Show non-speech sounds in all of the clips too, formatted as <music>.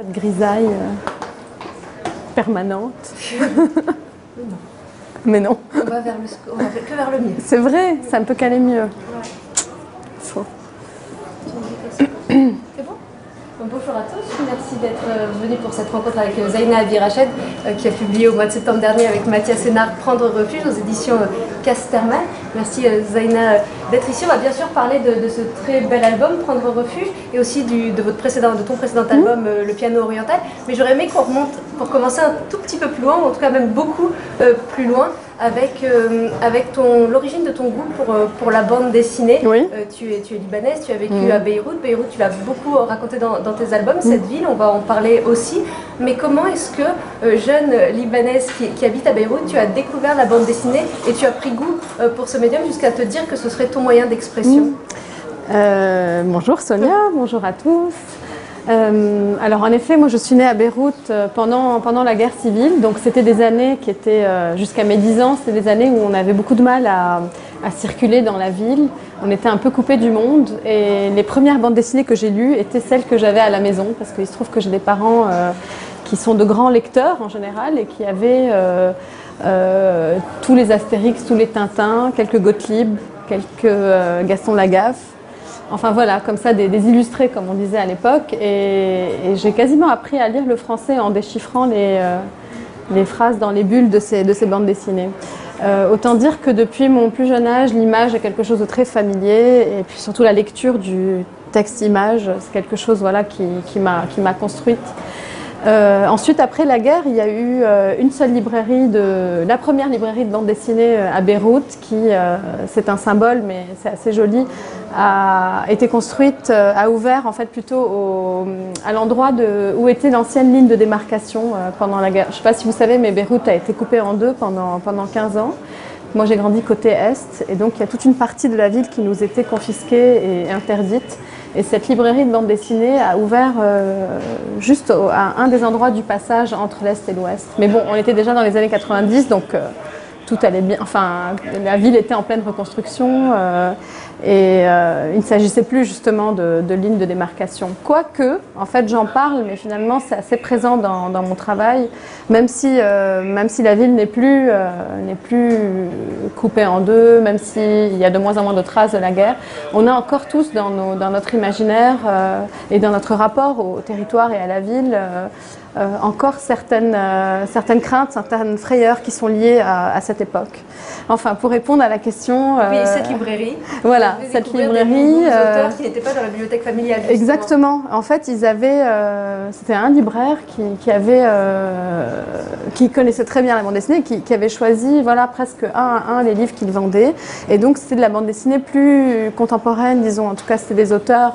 Cette grisaille euh, permanente. <laughs> Mais non. On va, vers le, on va que vers le mieux. C'est vrai, ça ne peut qu'aller mieux. C'est bon Bonjour à tous, merci d'être euh, venus pour cette rencontre avec euh, Zaina Abirached euh, qui a publié au mois de septembre dernier avec Mathias Sénard Prendre refuge aux éditions Casterman. Merci Zaina d'être ici. On va bien sûr parler de, de, ce très bel album Prendre refuge et aussi du, de, votre précédent, de ton précédent album Le piano oriental. Mais j'aurais aimé qu'on remonte pour commencer un tout petit peu plus loin, ou en tout cas même beaucoup plus loin avec, euh, avec l'origine de ton goût pour, euh, pour la bande dessinée. Oui. Euh, tu, es, tu es libanaise, tu as vécu mmh. à Beyrouth. Beyrouth, tu l'as beaucoup raconté dans, dans tes albums, mmh. cette ville, on va en parler aussi. Mais comment est-ce que, euh, jeune libanaise qui, qui, habite à Beyrouth, tu as découvert la bande dessinée et tu as pris goût pour ce médium jusqu'à te dire que ce serait ton moyen d'expression? Mmh. Bonjour Sonia, bonjour à tous. Euh, alors en effet, moi je suis née à Beyrouth euh, pendant, la guerre civile, donc c'était des années qui étaient, euh, jusqu'à mes 10 ans, c'était des années où on avait beaucoup de mal à, circuler dans la ville, on était un peu coupé du monde. Et les premières bandes dessinées que j'ai lues étaient celles que j'avais à la maison, parce qu'il se trouve que j'ai des parents qui sont de grands lecteurs en général et qui avaient tous les Astérix, tous les Tintins, quelques Gottlieb, quelques Gaston Lagaffe. Enfin voilà, comme ça, des, illustrés, comme on disait à l'époque. Et, j'ai quasiment appris à lire le français en déchiffrant les, euh, phrases dans les bulles de ces, de ces bandes dessinées. Euh, autant dire que depuis mon plus jeune âge, l'image est quelque chose de très familier. Et puis surtout la lecture du texte-image, c'est quelque chose voilà, qui m'a construite. Euh, ensuite, après la guerre, il y a eu euh, une seule librairie, de, la première librairie de bande dessinée à Beyrouth, qui, euh, c'est un symbole, mais c'est assez joli, a été construite, a ouvert en fait plutôt au, à l'endroit où était l'ancienne ligne de démarcation pendant la guerre. Je ne sais pas si vous savez, mais Beyrouth a été coupée en deux pendant, pendant 15 ans. Moi, j'ai grandi côté est, et donc il y a toute une partie de la ville qui nous était confisquée et interdite. Et cette librairie de bande dessinée a ouvert euh, juste à un des endroits du passage entre l'Est et l'Ouest. Mais bon, on était déjà dans les années 90, donc euh, tout allait bien. Enfin, la ville était en pleine reconstruction euh, et euh, il ne s'agissait plus justement de, lignes de démarcation. Quoique, en fait, j'en parle, mais finalement, c'est assez présent dans, mon travail, même si, euh, même si la ville n'est plus, plus coupée en deux, même s'il y a de moins en moins de traces de la guerre, on a encore tous dans, notre imaginaire et dans notre rapport au territoire et à la ville euh, encore certaines, euh, certaines craintes, certaines frayeurs qui sont liées à, à, cette époque. Enfin, pour répondre à la question... Euh, oui, cette librairie. Voilà, cette librairie... Euh, auteurs qui n'étaient pas dans la bibliothèque familiale. Justement. Exactement. En fait, ils avaient... C'était un libraire qui, qui avait... qui connaissait très bien la bande dessinée, qui, qui avait choisi, voilà, presque un à un les livres qu'il vendait. Et donc, c'était de la bande dessinée plus contemporaine, disons. En tout cas, c'était des auteurs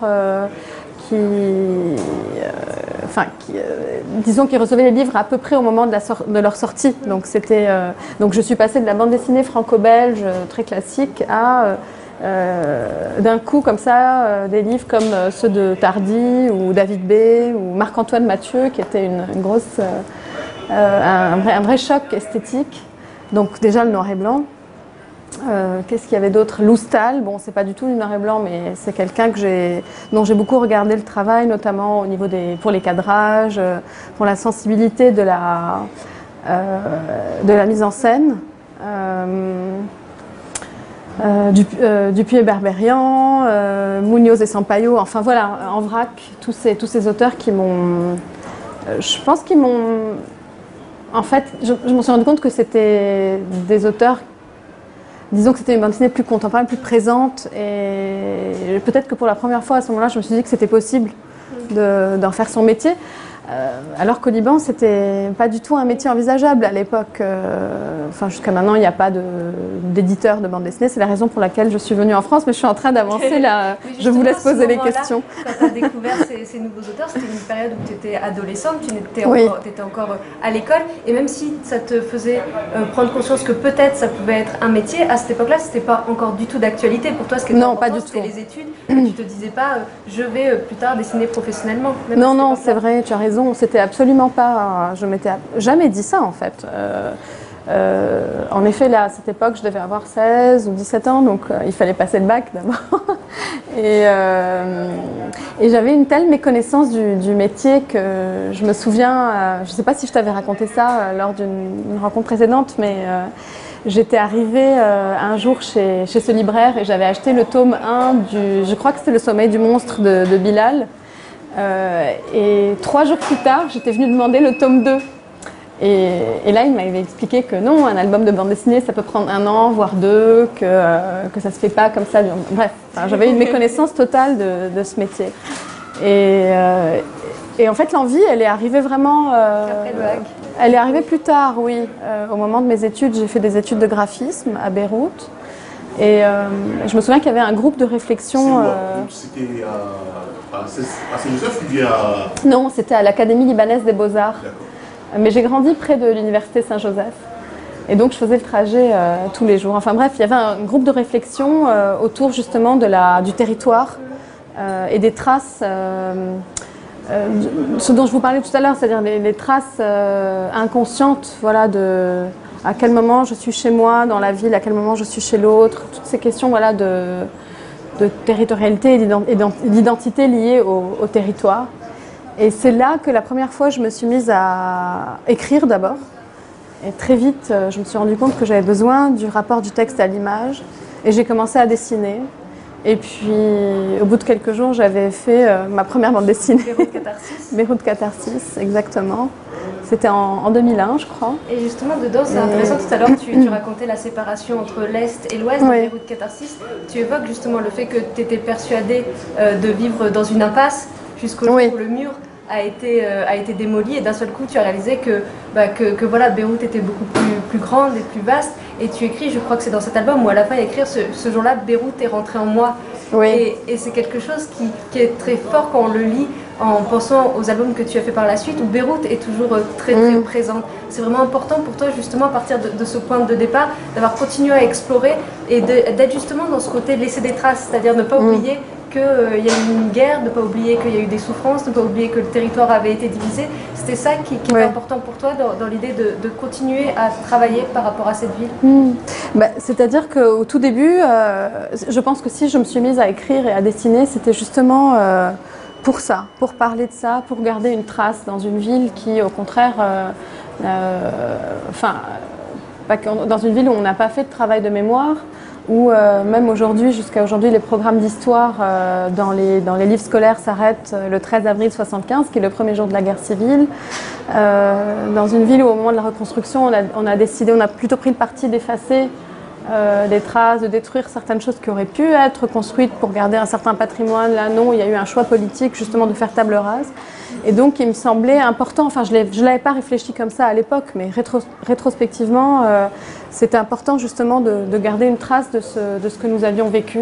qui, euh, enfin, euh, disons qu'ils recevaient les livres à peu près au moment de, leur sortie. Euh, donc je suis passée de la bande dessinée franco-belge très classique à d'un coup comme ça des livres comme ceux de Tardy ou David B ou Marc-Antoine Mathieu qui était une, un vrai choc esthétique. Donc déjà le noir et blanc. Euh, Qu'est-ce qu'il y avait d'autre? Loustal, bon, c'est pas du tout du noir et blanc, mais c'est quelqu'un que dont j'ai beaucoup regardé le travail, notamment au niveau des, pour les cadrages, euh, pour la sensibilité de la, euh, de la mise en scène. Euh, Dupuis et Berberian, Munoz et Sampaio, enfin voilà, en vrac, tous ces, tous ces auteurs qui m'ont. je pense qu'ils m'ont. En fait, je, je me suis rendu compte que c'était des auteurs disons que c'était une bande dessinée plus contemporaine, plus présente. Et peut-être que pour la première fois à ce moment-là, je me suis dit que c'était possible d'en faire son métier. Euh, alors qu'au Liban, c'était pas du tout un métier envisageable à l'époque. Euh, enfin, jusqu'à maintenant, il n'y a pas d'éditeur de, de, bande dessinée. C'est la raison pour laquelle je suis venue en France, mais je suis en train d'avancer là. <laughs> je vous laisse poser les questions. Quand tu as découvert ces, ces, nouveaux auteurs, c'était une période où tu étais adolescente, tu étais oui. encore, étais encore à l'école, et même si ça te faisait euh, prendre conscience que peut-être ça pouvait être un métier, à cette époque-là, c'était pas encore du tout d'actualité pour toi. Ce qui était non, pas du tout. les études. tu te disais pas, je vais plus tard dessiner professionnellement. non, non, c'est vrai, tu as raison. C'était absolument pas. Je m'étais jamais dit ça en fait. Euh, en effet, là, à cette époque, je devais avoir 16 ou 17 ans, donc il fallait passer le bac <laughs> d'abord. et, j'avais une telle méconnaissance du, métier que je me souviens, je ne sais pas si je t'avais raconté ça lors d'une rencontre précédente, mais J'étais arrivée euh, un jour chez, ce libraire et j'avais acheté le tome 1 du, je crois que c'était Le sommeil du monstre de Bilal. Euh, et trois jours plus tard, j'étais venue demander le tome 2. Et, et là, il m'avait expliqué que non, un album de bande dessinée, ça peut prendre un an, voire deux, que, euh, que ça se fait pas comme ça. Bref, enfin, j'avais une méconnaissance totale de, de ce métier. Et, euh, et en fait, l'envie, elle est arrivée vraiment. Euh, Après le bac. Elle est arrivée plus tard, oui. Euh, au moment de mes études, j'ai fait des études de graphisme à Beyrouth. Et euh, je me souviens qu'il y avait un groupe de réflexion. Euh... C'était à, Saint-Joseph ou bien à... Non, c'était à l'Académie libanaise des Beaux-Arts. Mais j'ai grandi près de l'Université Saint-Joseph. Et donc je faisais le trajet euh, tous les jours. Enfin bref, il y avait un groupe de réflexion euh, autour justement de la, du territoire et des traces ce dont je vous parlais tout à l'heure, c'est-à-dire les, les, traces inconscientes, voilà, de à quel moment je suis chez moi dans la ville, à quel moment je suis chez l'autre, toutes ces questions, voilà, de, de territorialité et d'identité liées au, au, territoire. Et c'est là que la première fois, je me suis mise à écrire d'abord. Et très vite, euh, je me suis rendu compte que j'avais besoin du rapport du texte à l'image. Et j'ai commencé à dessiner. Et puis, au bout de quelques jours, j'avais fait euh, ma première bande dessinée. Beyrouth Catharsis. <laughs> Beyrouth Catharsis, exactement. C'était en, en, 2001, je crois. Et justement, dedans, c'est intéressant. Tout à l'heure, tu, tu, racontais la séparation entre l'Est et l'Ouest oui. de Beyrouth Catharsis. Tu évoques justement le fait que tu étais persuadée euh, de vivre dans une impasse jusqu'au jour oui. où le mur a été, euh, a été démoli et d'un seul coup tu as réalisé que, bah, que, que, voilà, Beyrouth était beaucoup plus, plus grande et plus vaste et tu écris, je crois que c'est dans cet album où à la fin il y a écrire ce, ce jour-là Beyrouth est rentré en moi oui. et, et c'est quelque chose qui, qui, est très fort quand on le lit en pensant aux albums que tu as fait par la suite où Beyrouth est toujours très très mmh. présente. C'est vraiment important pour toi justement à partir de, de ce point de départ d'avoir continué à explorer et d'être justement dans ce côté laisser des traces, c'est-à-dire ne pas mmh. oublier qu'il euh, y a eu une guerre, ne pas oublier qu'il y a eu des souffrances, ne pas oublier que le territoire avait été divisé. C'était ça qui, qui ouais. était important pour toi dans, dans l'idée de, de, continuer à travailler par rapport à cette ville? Mmh. bah, C'est-à-dire qu'au tout début, euh, je pense que si je me suis mise à écrire et à dessiner, c'était justement euh, pour ça, pour parler de ça, pour garder une trace dans une ville qui, au contraire, enfin, dans une ville où on n'a pas fait de travail de mémoire, où euh, même aujourd'hui, jusqu'à aujourd'hui, les programmes d'histoire euh, dans, les, dans les livres scolaires s'arrêtent euh, le 13 avril 75, qui est le premier jour de la guerre civile. Euh, dans une ville où, au moment de la reconstruction, on a, on a décidé, on a plutôt pris le parti d'effacer des traces, de détruire certaines choses qui auraient pu être construites pour garder un certain patrimoine. Là, non, il y a eu un choix politique justement de faire table rase. Et donc, il me semblait important, enfin, je ne l'avais pas réfléchi comme ça à l'époque, mais rétro, rétrospectivement, euh, c'était important justement de, de, garder une trace de ce, que nous avions vécu,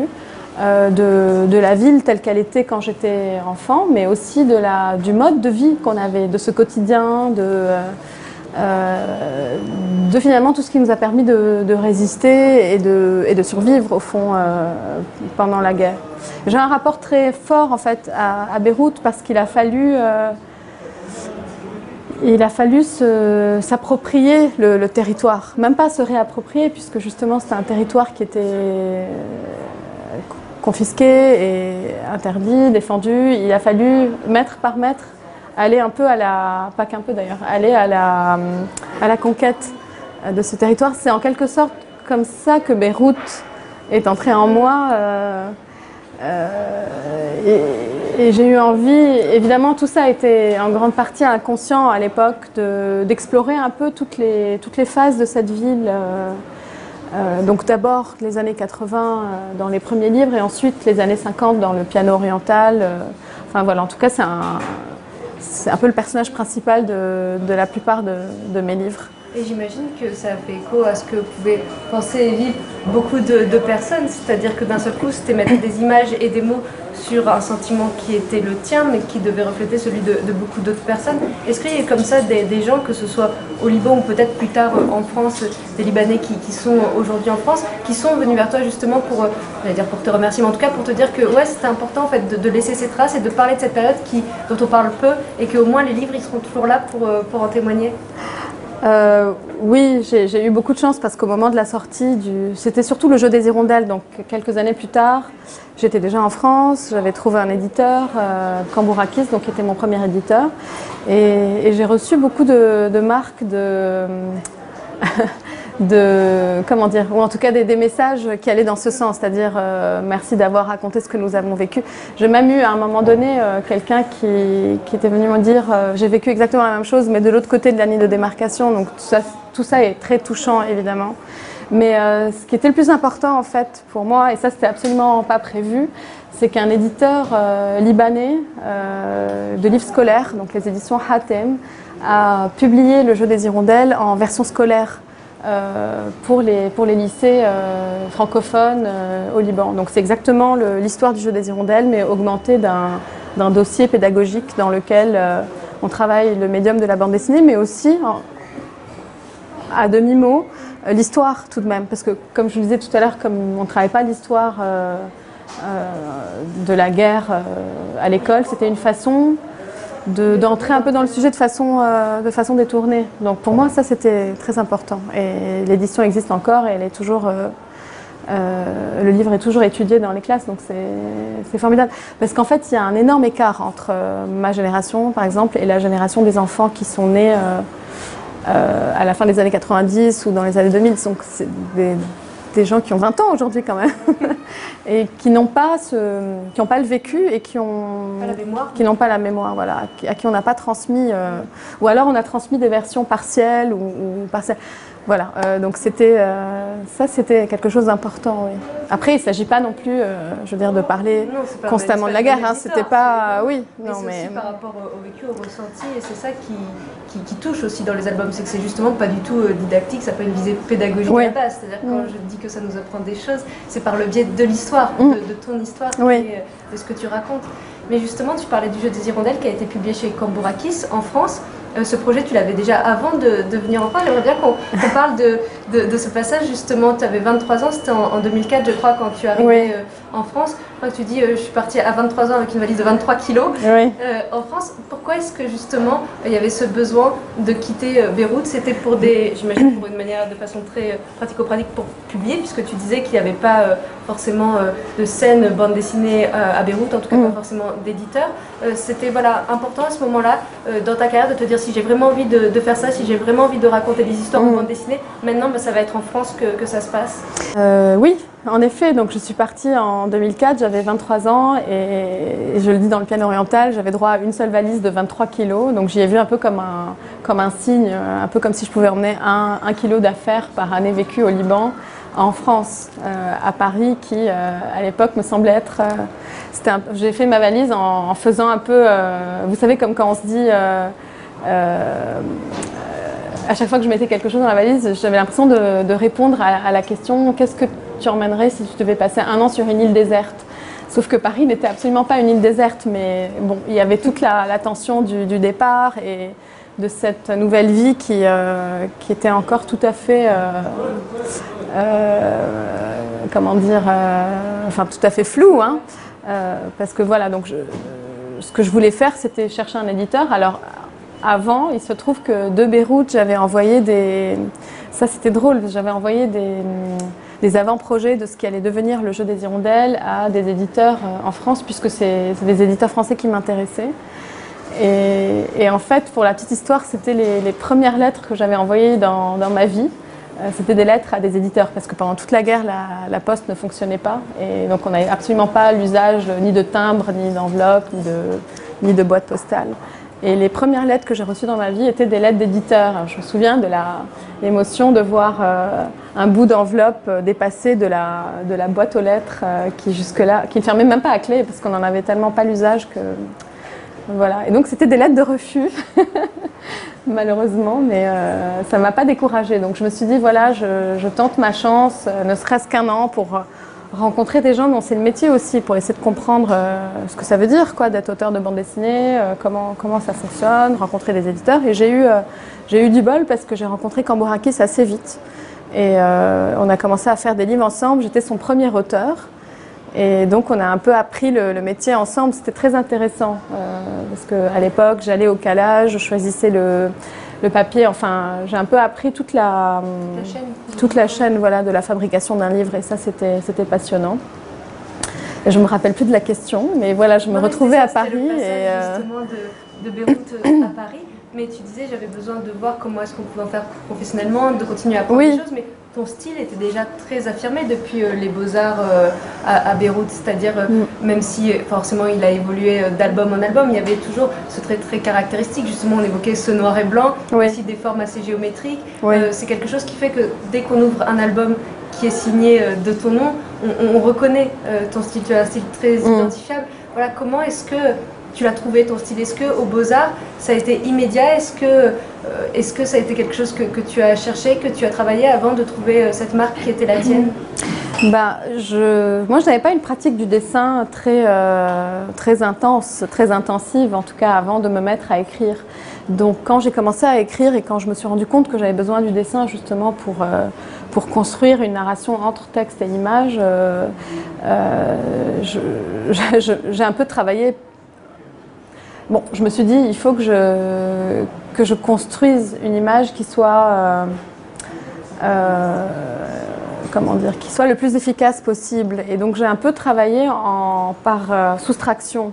euh, de, de, la ville telle qu'elle était quand j'étais enfant, mais aussi de la, du mode de vie qu'on avait, de ce quotidien, de, euh, de finalement tout ce qui nous a permis de, résister et de, survivre au fond euh, pendant la guerre. J'ai un rapport très fort en fait à, à Beyrouth parce qu'il a fallu euh, il a fallu s'approprier le, le, territoire, même pas se réapproprier puisque justement c'était un territoire qui était confisqué et interdit, défendu. Il a fallu mètre par mètre aller un peu à la, pas qu'un peu d'ailleurs, aller à la, à la conquête de ce territoire. C'est en quelque sorte comme ça que Beyrouth est entrée en moi. Euh, euh, et, j'ai eu envie, évidemment tout ça était en grande partie inconscient à l'époque, d'explorer de, un peu toutes les, toutes les phases de cette ville. Euh, euh, donc d'abord les années 80 euh, dans les premiers livres et ensuite les années 50 dans le piano oriental. Euh, enfin voilà, en tout cas c'est un, c'est un peu le personnage principal de, la plupart de, mes livres. Et j'imagine que ça fait écho à ce que pouvaient penser et vivre beaucoup de, personnes, c'est-à-dire que d'un seul coup, c'était mettre des images et des mots sur un sentiment qui était le tien, mais qui devait refléter celui de, beaucoup d'autres personnes. Est-ce qu'il y a comme ça des, gens, que ce soit au Liban ou peut-être plus tard en France, des Libanais qui, sont aujourd'hui en France, qui sont venus vers toi justement pour, dire pour te remercier, mais en tout cas pour te dire que ouais, c'était important en fait de, laisser ces traces et de parler de cette période qui, dont on parle peu et qu'au moins les livres ils seront toujours là pour, pour en témoigner Euh, oui, j'ai eu beaucoup de chance parce qu'au moment de la sortie. C'était surtout le jeu des hirondelles, donc quelques années plus tard, j'étais déjà en France, j'avais trouvé un éditeur, euh, Cambourakis, donc qui était mon premier éditeur, et, j'ai reçu beaucoup de marques de... de comment dire, ou en tout cas des, messages qui allaient dans ce sens, c'est-à-dire euh, merci d'avoir raconté ce que nous avons vécu. Je m'amuse à un moment donné euh, quelqu'un qui, qui, était venu me dire euh, j'ai vécu exactement la même chose, mais de l'autre côté de la ligne de démarcation. Donc tout ça, tout ça est très touchant évidemment. Mais ce qui était le plus important en fait pour moi, et ça c'était absolument pas prévu, c'est qu'un éditeur libanais de livres scolaires, donc les éditions Hatem, a publié le jeu des hirondelles en version scolaire. Euh, pour, les, pour les lycées euh, francophones euh, au Liban. Donc c'est exactement l'histoire du jeu des hirondelles, mais augmentée d'un dossier pédagogique dans lequel on travaille le médium de la bande dessinée, mais aussi à demi-mot l'histoire tout de même. Parce que comme je le disais tout à l'heure, comme on ne travaille pas l'histoire de la guerre à l'école, c'était une façon d'entrer un peu dans le sujet de façon, euh, de façon détournée. Donc pour moi, ça c'était très important. Et l'édition existe encore et elle est toujours. Euh, euh, le livre est toujours étudié dans les classes, donc c'est formidable. Parce qu'en fait, il y a un énorme écart entre ma génération, par exemple, et la génération des enfants qui sont nés à la fin des années 90 ou dans les années 2000. Donc des gens qui ont 20 ans aujourd'hui quand même. <laughs> Et qui n'ont pas ce, qui n'ont pas le vécu et qui ont qui n'ont pas la mémoire voilà à qui on n'a pas transmis euh, ou alors on a transmis des versions partielles ou, ou partielles voilà, euh, donc c'était euh, ça, c'était quelque chose d'important. Oui. Après, il ne s'agit pas non plus, euh, je veux dire, de parler constamment de la guerre. Hein, c'était pas, oui, non, mais aussi par rapport au vécu, au ressenti, et c'est ça qui, qui, touche aussi dans les albums, c'est que c'est justement pas du tout didactique, ça peut une visée pédagogique à la base. C'est-à-dire quand je dis que ça nous apprend des choses, c'est par le biais de l'histoire, mm. de, ton histoire, et, de ce que tu racontes. Mais justement, tu parlais du jeu des hirondelles qui a été publié chez Cambourakis en France. Euh, ce projet, tu l'avais déjà avant de, venir en France. J'aimerais bien qu'on parle de, de, ce passage, justement. Tu avais 23 ans, c'était en, 2004, je crois, quand tu es euh, en France. Je que tu dis, euh, je suis partie à 23 ans avec une valise de 23 kilos en France. Pourquoi est-ce que, justement, il y avait ce besoin de quitter Beyrouth? C'était pour des, j'imagine, pour une manière de façon très pratico-pratique pour publier, puisque tu disais qu'il n'y avait pas forcément de scène bande dessinée à Beyrouth, en tout cas pas mm. forcément d'éditeur. C'était voilà, important à ce moment-là, dans ta carrière, de te dire si j'ai vraiment envie de, faire ça, si j'ai vraiment envie de raconter des histoires en mm. bande dessinée, maintenant bah, ça va être en France que, que ça se passe euh, Oui, en effet. Donc je suis partie en 2004, j'avais 23 ans et, je le dis dans le piano oriental, j'avais droit à une seule valise de 23 kilos. Donc j'y ai vu un peu comme un, comme un signe, un peu comme si je pouvais emmener un, un kilo d'affaires par année vécue au Liban en France, euh, à Paris, qui euh, à l'époque me semblait être. j'ai fait ma valise en, en faisant un peu, vous savez, comme quand on se dit euh, à chaque fois que je mettais quelque chose dans la valise, j'avais l'impression de, répondre à, la question qu'est-ce que tu emmènerais si tu devais passer un an sur une île déserte? Sauf que Paris n'était absolument pas une île déserte, mais bon, il y avait toute la, tension du, départ et de cette nouvelle vie qui, euh, était encore tout à fait, euh, comment dire, enfin tout à fait floue, hein, parce que voilà, donc ce que je voulais faire, c'était chercher un éditeur. Alors avant, il se trouve que de Beyrouth, j'avais envoyé des. Ça, c'était drôle, j'avais envoyé des, avant-projets de ce qui allait devenir le jeu des hirondelles à des éditeurs euh, en France, puisque c'est des éditeurs français qui m'intéressaient. Et, en fait, pour la petite histoire, c'était les, premières lettres que j'avais envoyées dans, ma vie. Euh, c'était des lettres à des éditeurs, parce que pendant toute la guerre, la, poste ne fonctionnait pas. Et donc, on n'avait absolument pas l'usage ni de timbre, ni d'enveloppe, ni de, ni de boîte postale. Et les premières lettres que j'ai reçues dans ma vie étaient des lettres d'éditeurs. Je me souviens de l'émotion de voir euh, un bout d'enveloppe euh, dépasser de la, de la boîte aux lettres euh, qui jusque-là, qui ne fermait même pas à clé parce qu'on n'en avait tellement pas l'usage que voilà. Et donc c'était des lettres de refus, <laughs> malheureusement, mais ça ne m'a pas découragée. Donc je me suis dit voilà, je tente ma chance, ne serait-ce qu'un an pour rencontrer des gens dont c'est le métier aussi pour essayer de comprendre euh, ce que ça veut dire quoi d'être auteur de bande dessinée, euh, comment, comment ça fonctionne, rencontrer des éditeurs. Et j'ai eu, euh, eu du bol parce que j'ai rencontré Cambourakis assez vite. Et on a commencé à faire des livres ensemble. J'étais son premier auteur. Et donc on a un peu appris le, le métier ensemble. C'était très intéressant parce qu'à l'époque j'allais au calage, je choisissais le, le papier. Enfin, j'ai un peu appris toute la, La chaîne. toute la chaîne voilà, de la fabrication d'un livre et ça, c'était c'était passionnant. Et je me rappelle plus de la question, mais voilà, je me Non, retrouvais à Paris le passage, et euh, justement de, de Beyrouth à Paris. Mais tu disais, j'avais besoin de voir comment est-ce qu'on pouvait en faire professionnellement, de continuer à apprendre Oui. des choses. Mais ton style était déjà très affirmé depuis euh, les Beaux-Arts euh, à, Beyrouth. C'est-à-dire, euh, Mm. même si forcément il a évolué d'album en album, il y avait toujours ce trait très caractéristique. Justement, on évoquait ce noir et blanc, Oui. aussi des formes assez géométriques. Oui. Euh, c'est quelque chose qui fait que dès qu'on ouvre un album qui est signé de ton nom, on, on reconnaît ton style. Tu as un style très Mm. identifiable. Voilà, comment est-ce que tu l'as trouvé ton style Est-ce que au Beaux-Arts, ça a été immédiat? Est-ce que, euh, est-ce que ça a été quelque chose que, tu as cherché, que tu as travaillé avant de trouver euh, cette marque qui était la tienne? Bah, je, moi, je n'avais pas une pratique du dessin très, euh, très intense, très intensive, en tout cas avant de me mettre à écrire. Donc, quand j'ai commencé à écrire et quand je me suis rendu compte que j'avais besoin du dessin justement pour, pour construire une narration entre texte et image, <laughs> j'ai un peu travaillé. Bon, je me suis dit, il faut que je, que je construise une image qui soit. euh, euh, comment dire, qui soit le plus efficace possible. Et donc j'ai un peu travaillé en, par euh, soustraction.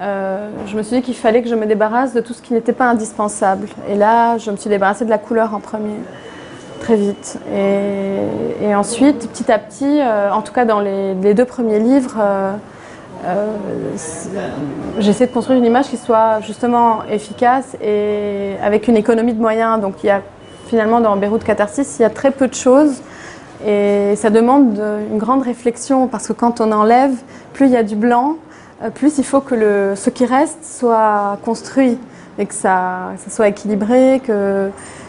Je me suis dit qu'il fallait que je me débarrasse de tout ce qui n'était pas indispensable. Et là, je me suis débarrassée de la couleur en premier, très vite. Et, ensuite, petit à petit, en tout cas dans les, deux premiers livres, j'essaie de construire une image qui soit justement efficace et avec une économie de moyens. Donc il y a finalement dans Beyrouth Catharsis, il y a très peu de choses et ça demande de- une grande réflexion parce que quand on enlève, plus il y a du blanc, euh, plus il faut que le, ce qui reste soit construit et que ça, soit équilibré,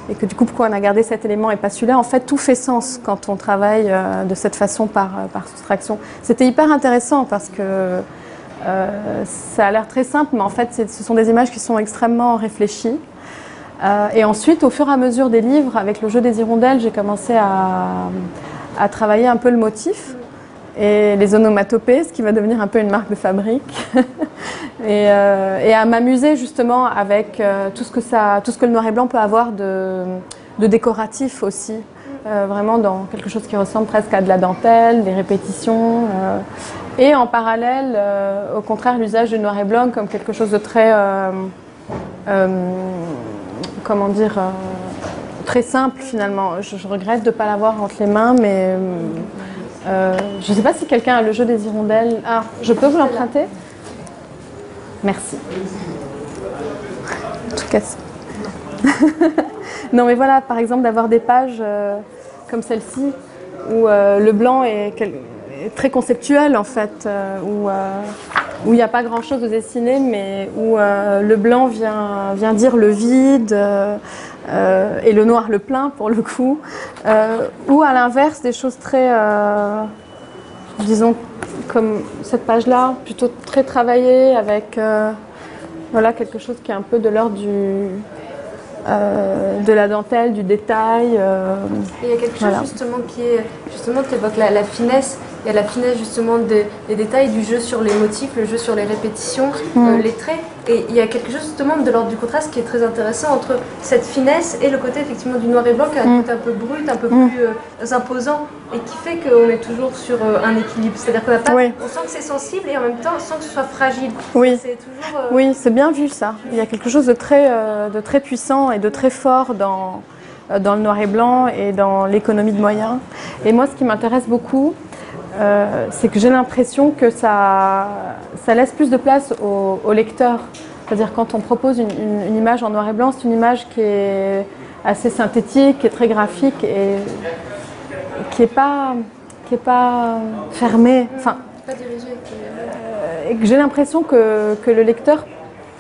et que du coup, pourquoi on a gardé cet élément et pas celui-là, en fait, tout fait sens quand on travaille euh, de cette façon par, euh, par soustraction. C'était hyper intéressant parce que euh, ça a l'air très simple, mais en fait, ce sont des images qui sont extrêmement réfléchies. Et ensuite, au fur et à mesure des livres, avec le jeu des hirondelles, j'ai commencé à travailler un peu le motif et les onomatopées, ce qui va devenir un peu une marque de fabrique. <laughs> et, euh, et à m'amuser justement avec euh, tout, ce que ça, tout ce que le noir et blanc peut avoir de, décoratif aussi. Euh, vraiment dans quelque chose qui ressemble presque à de la dentelle, des répétitions. et en parallèle, au contraire, l'usage du noir et blanc comme quelque chose de très. comment dire très simple finalement. Je regrette de ne pas l'avoir entre les mains, mais euh, je ne sais pas si quelqu'un a le jeu des hirondelles. Ah, je peux vous l'emprunter Merci. Tout casse. <laughs> non, mais voilà, par exemple, d'avoir des pages euh, comme celle-ci où euh, le blanc est, quel- est très conceptuel en fait, euh, où euh, où il n'y a pas grand-chose de dessiné, mais où euh, le blanc vient, vient dire le vide euh, euh, et le noir le plein pour le coup, ou à l'inverse des choses très, disons, comme cette page-là, plutôt très travaillée avec voilà, quelque chose qui est un peu de l'ordre du, euh, de la dentelle, du détail. euh, il y a quelque chose Voilà. justement qui est, justement, tu évoques la, la finesse, il y a la finesse justement des, des détails, du jeu sur les motifs, le jeu sur les répétitions, Mm. euh, les traits. Et il y a quelque chose justement de l'ordre du contraste qui est très intéressant entre cette finesse et le côté effectivement du noir et blanc qui a un Mm. côté un peu brut, un peu Mm. plus euh, imposant et qui fait qu'on est toujours sur euh, un équilibre. C'est-à-dire qu'on a pas, Oui. on sent que c'est sensible et en même temps on sent que ce soit fragile. Oui. C'est toujours. Oui, c'est bien vu ça. Il y a quelque chose de très, de très puissant et de très fort dans, dans le noir et blanc et dans l'économie de moyens. Et moi, ce qui m'intéresse beaucoup, euh, c'est que j'ai l'impression que ça, ça laisse plus de place au, au lecteur. C'est-à-dire quand on propose une, une- une image en noir et blanc, c'est une image qui est assez synthétique, qui est très graphique et qui n'est pas, qui est pas fermée. Enfin, Pas et que j'ai l'impression que, que le lecteur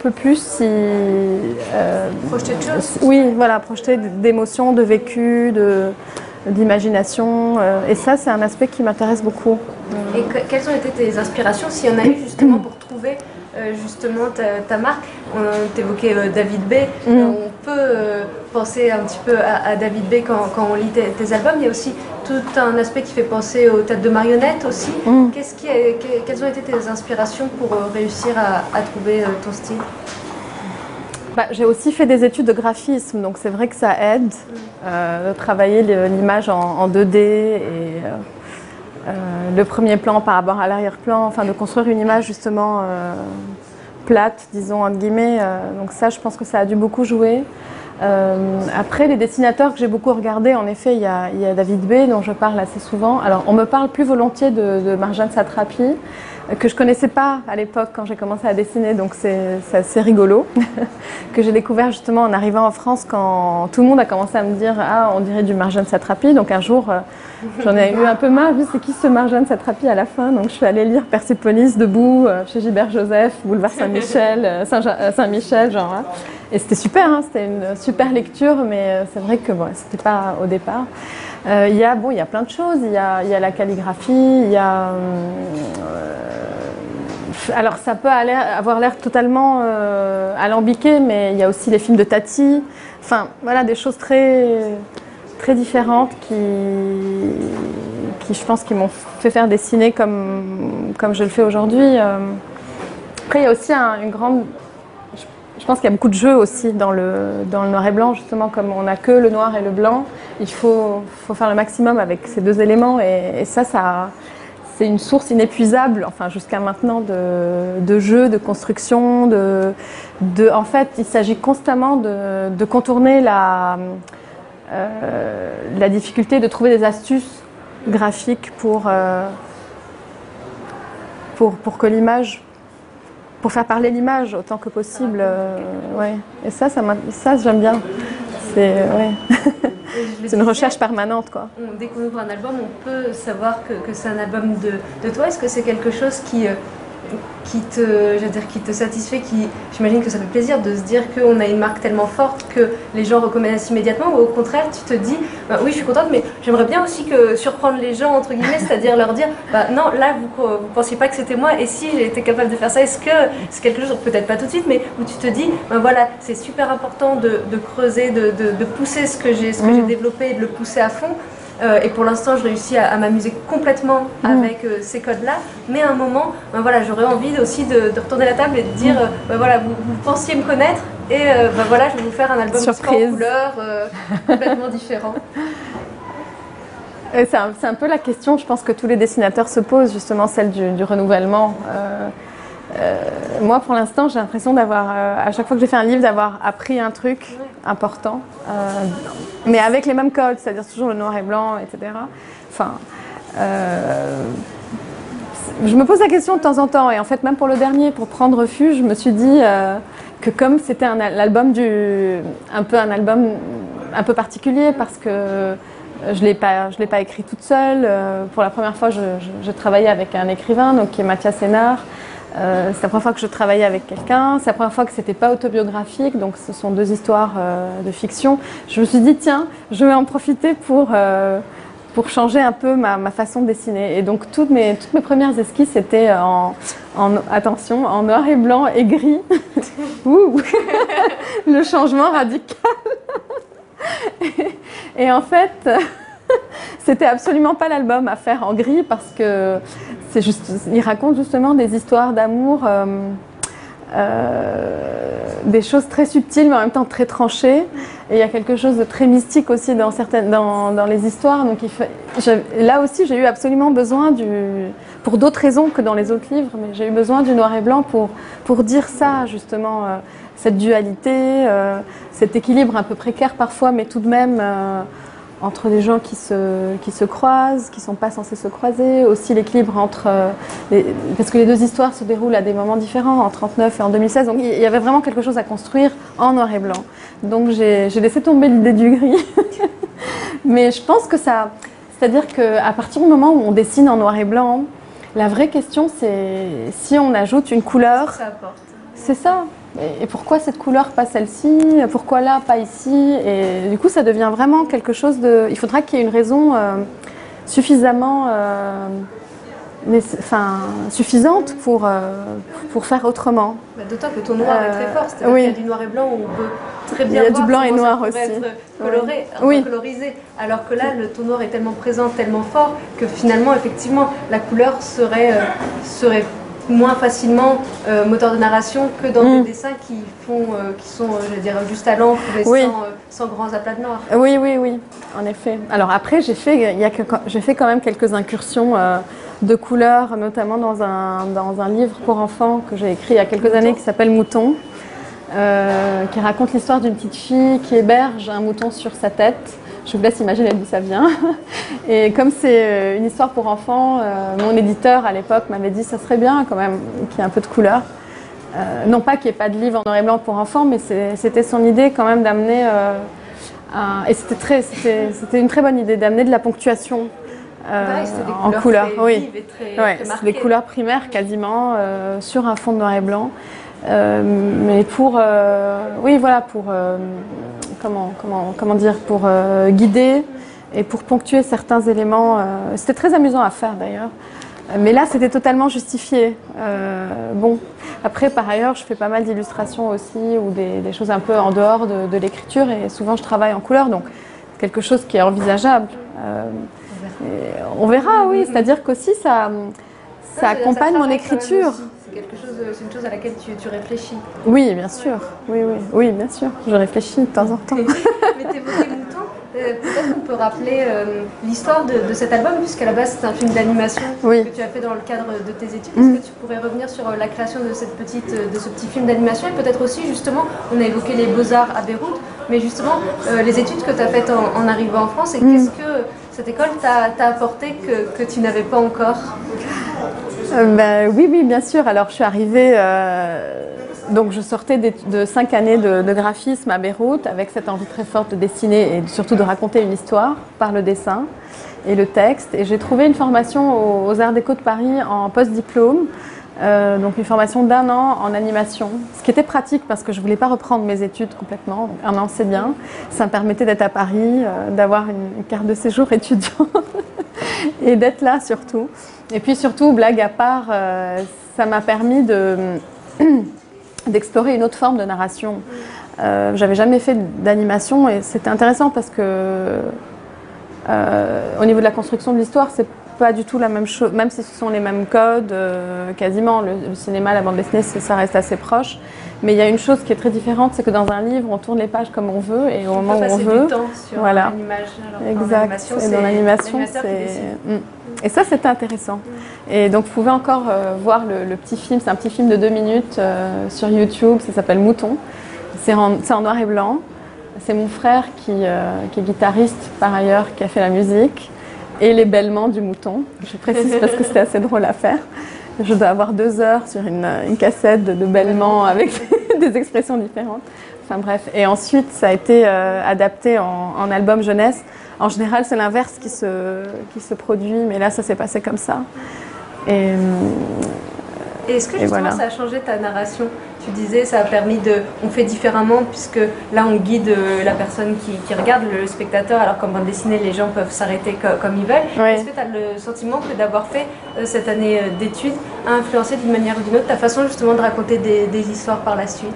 peut plus s'y, euh, Projeter de choses. oui, voilà, projeter d'émotions, de vécu, de, d'imagination. euh, et ça, c'est un aspect qui m'intéresse beaucoup. Et que- quelles ont été tes inspirations, s'il y en a eu justement pour trouver euh, justement ta, ta marque? On t'évoquait euh, David B. Mm. Euh, on peut penser un petit peu à, à David B quand, quand on lit tes, tes albums. Il y a aussi tout un aspect qui fait penser au théâtre de marionnettes aussi. Mm. Qu'est-ce qui est- que- quelles ont été tes inspirations pour réussir à, à trouver ton style? Bah, j'ai aussi fait des études de graphisme, donc c'est vrai que ça aide euh, de travailler le- l'image en, en 2D et euh, euh, le premier plan par rapport à l'arrière-plan, enfin de construire une image justement plate, disons entre guillemets. donc ça, je pense que ça a dû beaucoup jouer. Après, les dessinateurs que j'ai beaucoup regardés, en effet, il y, a, David B, dont je parle assez souvent. Alors, on me parle plus volontiers de, de Marjane Satrapi, que je connaissais pas à l'époque quand j'ai commencé à dessiner, donc c'est assez rigolo, <laughs> que j'ai découvert justement en arrivant en France quand tout le monde a commencé à me dire Ah, on dirait du Marjane Satrapi. Donc, un jour, euh, j'en ai eu un peu marre, c'est qui ce Marjane Satrapi? À la fin. Donc, je suis allée lire Persépolis debout euh, chez Gilbert Joseph, boulevard Saint-Michel, euh, Saint-Michel, genre. hein. Et c'était super, hein, c'était une super lecture, mais c'est vrai que bon, c'était pas au départ. Euh, Il y a bon, il y a plein de choses. Il y a, il y a la calligraphie, il y a. euh, alors ça peut aller- avoir l'air totalement euh, alambiqué, mais il y a aussi les films de Tati. Enfin, voilà, des choses très très différentes qui, qui je pense, qui m'ont fait faire dessiner comme comme je le fais aujourd'hui. Après, il y a aussi un- une grande je- pense qu'il y a beaucoup de jeux aussi dans le, dans le noir et blanc, justement, comme on n'a que le noir et le blanc, il faut, faut faire le maximum avec ces deux éléments. Et, et ça, ça c'est une source inépuisable, enfin jusqu'à maintenant, de, de jeux, de construction. De, de, en fait, il s'agit constamment de, de contourner la, euh, la difficulté de trouver des astuces graphiques pour, euh, pour, pour que l'image pour faire parler l'image autant que possible. euh, ouais. Et ça, ça, m'a- ça j'aime bien. C'est ouais. Le <laughs> c'est une recherche permanente. Quoi. on- dès qu'on ouvre un album, on peut savoir que, que c'est un album de, de toi. Est-ce que c'est quelque chose qui, euh, qui, te, je veux dire, qui te satisfait qui, J'imagine que ça fait plaisir de se dire qu'on a une marque tellement forte que les gens reconnaissent immédiatement, ou au contraire, tu te dis, bah oui, je suis contente, mais j'aimerais bien aussi que surprendre les gens, entre guillemets, c'est-à-dire leur dire, bah non, là, vous ne pensiez pas que c'était moi, et si été capable de faire ça, est-ce que c'est quelque chose, peut-être pas tout de suite, mais où tu te dis, bah voilà, c'est super important de, de creuser, de, de- de pousser ce que j'ai ce que j'ai Mm. développé et de le pousser à fond. Euh, et pour l'instant, je réussis à, à m'amuser complètement Mm. avec euh, ces codes-là. Mais à un moment, ben voilà, j'aurais envie aussi de, de retourner la table et de Mm. dire, euh, ben voilà, vous, vous pensiez me connaître et euh, ben voilà, je vais vous faire un album Surprise. en couleur, euh, complètement <laughs> différent. C'est un, un peu la question, je pense, que tous les dessinateurs se posent, justement, celle du, du renouvellement. Euh, moi, pour l'instant, j'ai l'impression d'avoir, à chaque fois que j'ai fait un livre, d'avoir appris un truc important, euh, mais avec les mêmes codes, c'est-à-dire toujours le noir et blanc, etc. Enfin, euh, je me pose la question de temps en temps, et en fait, même pour le dernier, pour prendre refuge, je me suis dit euh, que comme c'était un al- l'album du, un peu un album un peu particulier, parce que je l'ai pas, je l'ai pas écrit toute seule. Pour la première fois, je, je, je travaillais avec un écrivain, donc qui est Mathias Sénard. Euh, c'est la première fois que je travaillais avec quelqu'un. C'est la première fois que c'était pas autobiographique, donc ce sont deux histoires euh, de fiction. Je me suis dit tiens, je vais en profiter pour euh, pour changer un peu ma, ma façon de dessiner. Et donc toutes mes toutes mes premières esquisses étaient en, en attention en noir et blanc et gris. <laughs> Ouh, <laughs> le changement radical. <laughs> Et, et en fait, c'était absolument pas l'album à faire en gris parce que c'est juste, il raconte justement des histoires d'amour, euh, euh, des choses très subtiles mais en même temps très tranchées. Et il y a quelque chose de très mystique aussi dans certaines, dans, dans les histoires. Donc là aussi, j'ai eu absolument besoin du, pour d'autres raisons que dans les autres livres, mais j'ai eu besoin du noir et blanc pour pour dire ça justement. euh, cette dualité, cet équilibre un peu précaire parfois, mais tout de même entre des gens qui se, qui se croisent, qui ne sont pas censés se croiser, aussi l'équilibre entre... euh, les- parce que les deux histoires se déroulent à des moments différents, en 39 et en 2016, donc il y avait vraiment quelque chose à construire en noir et blanc. Donc j'ai j'ai laissé tomber l'idée du gris. <laughs> mais je pense que ça... C'est-à-dire qu'à partir du moment où on dessine en noir et blanc, la vraie question c'est si on ajoute une couleur... Ça apporte. C'est ça. Et- pourquoi cette couleur pas celle-ci? Pourquoi là pas ici? Et du coup, ça devient vraiment quelque chose de. Il faudra qu'il y ait une raison euh, suffisamment, euh, enfin, suffisante pour euh, pour faire autrement. Bah, D'autant que ton noir est très fort, c'est-à-dire oui. qu'il y a du noir et blanc où on peut très Il y bien a du voir blanc et noir aussi. être coloré, Oui. colorisé. Alors que là, le ton noir est tellement présent, tellement fort que finalement, effectivement, la couleur serait, serait moins facilement euh, moteur de narration que dans Mm. des dessins qui font, euh, qui sont, euh, je veux dire, juste à l'encre et Oui. sans, sans grands aplats de noir. Oui, oui, oui, en effet. Alors après, j'ai fait, j'ai fait quand même quelques incursions de couleurs, notamment dans un, dans un livre pour enfants que j'ai écrit il y a quelques années qui s'appelle Mouton, qui raconte l'histoire d'une petite fille qui héberge un mouton sur sa tête. Je vous laisse imaginer d'où ça vient. <laughs> Et comme c'est euh, une histoire pour enfants, euh, mon éditeur à l'époque m'avait dit ça serait bien quand même qu'il y ait un peu de couleur. Euh, non pas qu'il n'y ait pas de livre en noir et blanc pour enfants, mais c'était son idée quand même d'amener et c'était très, c'était une très bonne idée d'amener de la ponctuation euh, en couleurs couleur. très Oui, très, ouais, très des couleurs primaires quasiment euh, sur un fond de noir et blanc. Euh, mais pour, oui, voilà, pour comment, comment, comment dire, pour euh, guider et pour ponctuer certains éléments. euh, c'était très amusant à faire d'ailleurs. Mais là, c'était totalement justifié. Euh, bon, après, par ailleurs, je fais pas mal d'illustrations aussi ou des, des choses un peu en dehors de, de l'écriture et souvent je travaille en couleur, donc c'est quelque chose qui est envisageable. Euh, on verra, oui, c'est-à-dire qu'aussi ça, ça accompagne mon écriture. Quelque chose, euh, c'est une chose à laquelle tu, tu réfléchis. Oui, bien sûr. Oui, oui, oui, bien sûr. Je réfléchis de temps en temps. Mais t'évoquais Mouton, euh, peut-être qu'on peut rappeler euh, l'histoire de, de cet album, puisqu'à la base c'est un film d'animation Oui. que tu as fait dans le cadre de tes études. Mm. Est-ce que tu pourrais revenir sur la création de, cette petite, de ce petit film d'animation et peut-être aussi justement, on a évoqué les beaux-arts à Beyrouth, mais justement euh, les études que tu as faites en, en arrivant en France et Mm. qu'est-ce que cette école t'a t'a apporté que, que tu n'avais pas encore? Euh, ben, oui, oui, bien sûr. Alors, je suis arrivée. euh, donc, je sortais de cinq années de, graphisme à Beyrouth avec cette envie très forte de dessiner et surtout de raconter une histoire par le dessin et le texte. Et j'ai trouvé une formation aux, Arts Déco de Paris en post-diplôme. euh, donc une formation d'un an en animation, ce qui était pratique parce que je voulais pas reprendre mes études complètement. Un an c'est bien, ça me permettait d'être à Paris, d'avoir une carte de séjour <laughs> étudiant et d'être là surtout. Et puis surtout, blague à part, euh, ça m'a permis de, <clears throat> d'explorer une autre forme de narration. Euh, J'avais jamais fait d'animation et c'était intéressant parce que euh, au niveau de la construction de l'histoire, c'est pas du tout la même chose, même si ce sont les mêmes codes, quasiment. Le, le cinéma, la bande dessinée, ça reste assez proche. Mais il y a une chose qui est très différente, c'est que dans un livre, on tourne les pages comme on veut et au On moment où on veut. du temps sur Voilà. une image. alors Exact. animation, et c'est dans l'animation, c'est. Mm. Et ça, c'était intéressant. Et donc, vous pouvez encore euh, voir le, le petit film. C'est un petit film de deux minutes euh, sur YouTube. Ça s'appelle Mouton. C'est en, c'est en noir et blanc. C'est mon frère qui, euh, qui est guitariste par ailleurs, qui a fait la musique. Et les bêlements du mouton. Je précise parce que c'était assez drôle à faire. Je dois avoir deux heures sur une, une cassette de, bêlements avec <laughs> des expressions différentes. Enfin bref. Et ensuite, ça a été euh, adapté en, en album jeunesse. En général, c'est l'inverse qui se, qui se produit, mais là, ça s'est passé comme ça. Et, Et est-ce que justement voilà. ça a changé ta narration? Tu disais ça a permis de... On fait différemment puisque là on guide euh, la personne qui, qui regarde, le spectateur, alors qu'en bande dessinée les gens peuvent s'arrêter co- comme ils veulent. Est-ce que tu as le sentiment que d'avoir fait euh, cette année euh, d'études a influencé d'une manière ou d'une autre ta façon justement de raconter des, des histoires par la suite?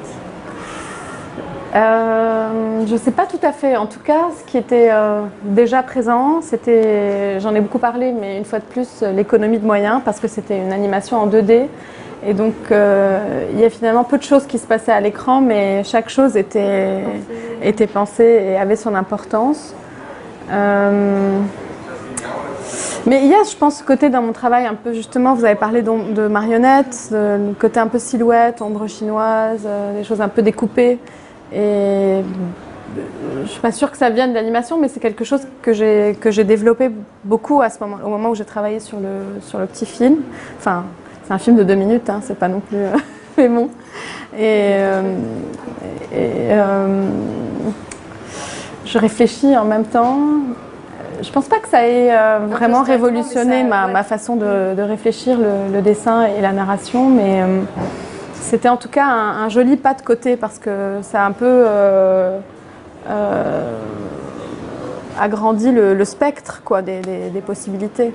Euh, je ne sais pas tout à fait. En tout cas, ce qui était euh, déjà présent, c'était, j'en ai beaucoup parlé, mais une fois de plus, l'économie de moyens, parce que c'était une animation en 2D. Et donc, euh, il y a finalement peu de choses qui se passaient à l'écran, mais chaque chose était, était pensée et avait son importance. Euh, mais il y a, je pense, ce côté dans mon travail un peu justement, vous avez parlé de marionnettes, le côté un peu silhouette, ombre chinoise, euh, des choses un peu découpées. Et je suis pas sûre que ça vienne de l'animation, mais c'est quelque chose que j'ai que j'ai développé beaucoup à ce moment, au moment où j'ai travaillé sur le sur le petit film. Enfin, c'est un film de deux minutes, hein, c'est pas non plus, euh, <laughs> mais bon. Et, euh, et, euh, je réfléchis en même temps. Je pense pas que ça ait euh, vraiment révolutionné ça- ma, ouais. ma façon de, de réfléchir le, le dessin et la narration, mais c'était en tout cas un, un joli pas de côté parce que ça a un peu agrandi le, le spectre quoi, des, des- des possibilités.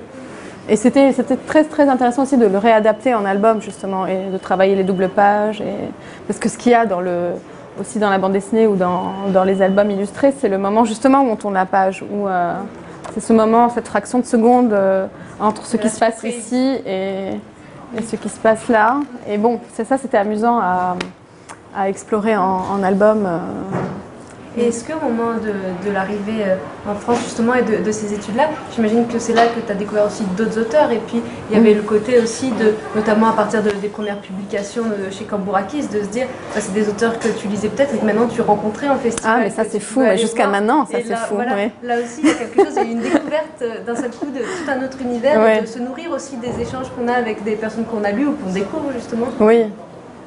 Et c'était très, très intéressant aussi de le réadapter en album justement et de travailler les doubles pages. Et... Parce que ce qu'il y a dans le, aussi dans la bande dessinée ou dans, dans les albums illustrés, c'est le moment justement où on tourne la page, où euh, c'est ce moment, cette fraction de seconde euh, entre ce qui se passe ici et, et ce qui se passe là. Et bon, c'est ça, c'était amusant à, à explorer en, en album. euh. Et est-ce qu'au moment de, de l'arrivée euh, en France justement et de, de ces études-là, j'imagine que c'est là que tu as découvert aussi d'autres auteurs et puis il y avait le côté aussi de, notamment à partir de- des premières publications de- chez Cambourakis, de se dire bah, c'est des auteurs que tu lisais peut-être et que maintenant tu rencontrais en festival. Ah, mais ça, c'est fou, jusqu'à maintenant, ça, c'est fou, voilà, ouais. Là aussi, il y a quelque chose, il y a une découverte euh, d'un seul coup de tout un autre univers Ouais. de se nourrir aussi des échanges qu'on a avec des personnes qu'on a lues ou qu'on découvre justement. Oui,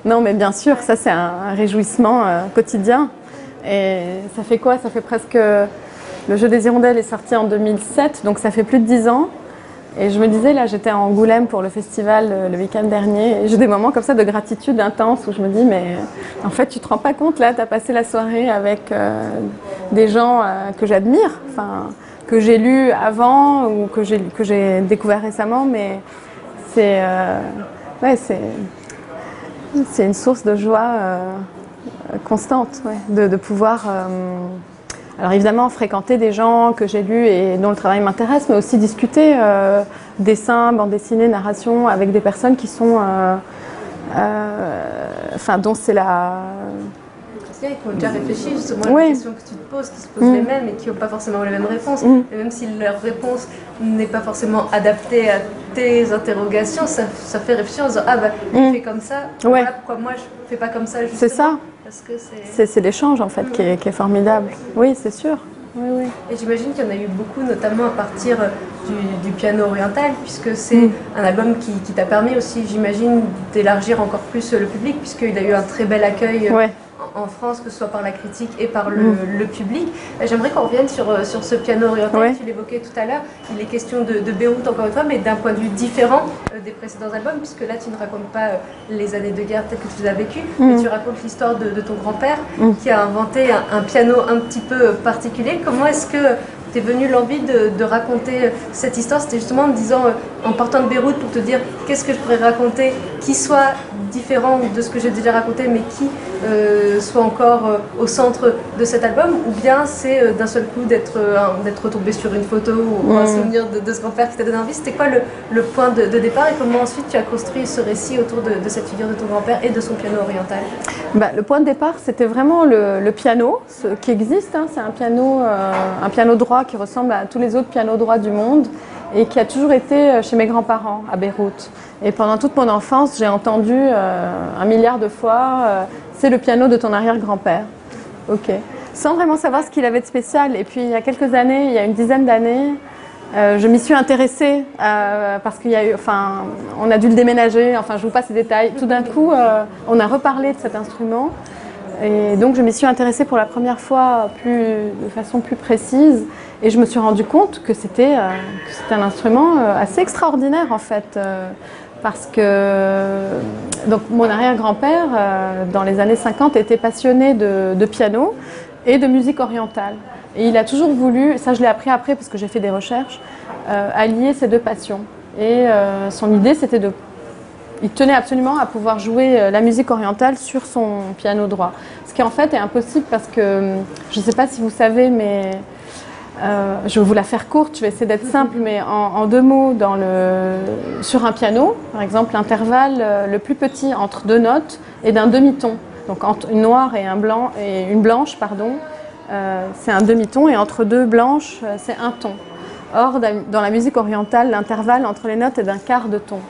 non, mais bien sûr, ça c'est un, un réjouissement euh, quotidien. Et ça fait quoi? Ça fait presque. Le jeu des hirondelles est sorti en 2007, donc ça fait plus de 10 ans. Et je me disais, là, j'étais à Angoulême pour le festival euh, le week-end dernier. J'ai des moments comme ça de gratitude intense où je me dis, mais en fait, tu te rends pas compte, là, tu as passé la soirée avec euh, des gens euh, que j'admire, enfin, que j'ai lus avant ou que j'ai découvert récemment, mais c'est. ouais, c'est. C'est une source de joie constante, ouais, de, de pouvoir, euh, alors évidemment, fréquenter des gens que j'ai lus et dont le travail m'intéresse, mais aussi discuter euh, dessin, bande dessinée, narration avec des personnes qui sont, euh, enfin, dont c'est la, qu'ils ont déjà réfléchi justement Oui. aux questions que tu te poses, qui se posent Mm. les mêmes et qui n'ont pas forcément les mêmes réponses. Mm. Et même si leur réponse n'est pas forcément adaptée à tes interrogations, ça, ça fait réfléchir en disant Ah bah, il Mm. fait comme ça, Ouais. voilà pourquoi moi je fais pas comme ça c'est ça, c'est. c'est c'est l'échange en fait qui est, qui est formidable. Oui, c'est sûr. Oui, oui. Et j'imagine qu'il y en a eu beaucoup, notamment à partir du, du piano oriental, puisque c'est Mm. un album qui, qui t'a permis aussi, j'imagine, d'élargir encore plus le public, puisqu'il a eu un très bel accueil Ouais. En- France, que ce soit par la critique et par le, Mm. le public. Euh, J'aimerais qu'on revienne sur, euh, sur ce piano oriental, Ouais. tu l'évoquais tout à l'heure. Il est question de, de Beyrouth, encore une fois, mais d'un point de vue différent euh, des précédents albums, puisque là, tu ne racontes pas les années de guerre telles que tu les as vécues, mais Mm. tu racontes l'histoire de, de ton grand-père Mm. qui a inventé un, un piano un petit peu particulier. Comment est-ce que t'es venu l'envie de, de raconter cette histoire? C'était justement en te disant, en partant de Beyrouth, pour te dire qu'est-ce que je pourrais raconter qui soit différent de ce que j'ai déjà raconté, mais qui euh, soit encore euh, au centre de cet album, ou bien c'est euh, d'un seul coup d'être d'être retombé sur une photo ou, ou un souvenir de, de ce grand-père qui t'a donné envie C'était quoi le, le point de, de départ et comment ensuite tu as construit ce récit autour de, de cette figure de ton grand-père et de son piano oriental? Bah, le point de départ, c'était vraiment le, le piano, ce qui existe. hein. c'est un piano, un piano droit qui ressemble à tous les autres pianos droits du monde et qui a toujours été euh, chez mes grands-parents à Beyrouth. Et pendant toute mon enfance, j'ai entendu euh, un milliard de fois euh, c'est le piano de ton arrière-grand-père. Ok. Sans vraiment savoir ce qu'il avait de spécial. Et puis il y a quelques années, il y a une dizaine d'années, je m'y suis intéressée parce qu'il y a enfin, on a dû le déménager. Enfin, je vous passe les détails. Tout d'un coup, on a reparlé de cet instrument, et donc je m'y suis intéressée pour la première fois de façon plus précise, et je me suis rendu compte que c'était, euh, un instrument euh, assez extraordinaire en fait. euh, parce que donc mon arrière-grand-père, dans les années 50, était passionné de, piano et de musique orientale. Et il a toujours voulu, ça je l'ai appris après parce que j'ai fait des recherches, allier ces deux passions. Et son idée c'était de... Il tenait absolument à pouvoir jouer la musique orientale sur son piano droit. Ce qui en fait est impossible parce que, je ne sais pas si vous savez, mais euh, je vais vous la faire courte, je vais essayer d'être simple, mais en, deux mots, sur un piano, par exemple, l'intervalle euh, le plus petit entre deux notes est d'un demi-ton. Donc entre une noire et, une blanche, pardon, euh, c'est un demi-ton, et entre deux blanches, c'est un ton. Or, da- dans la musique orientale, l'intervalle entre les notes est d'un quart de ton.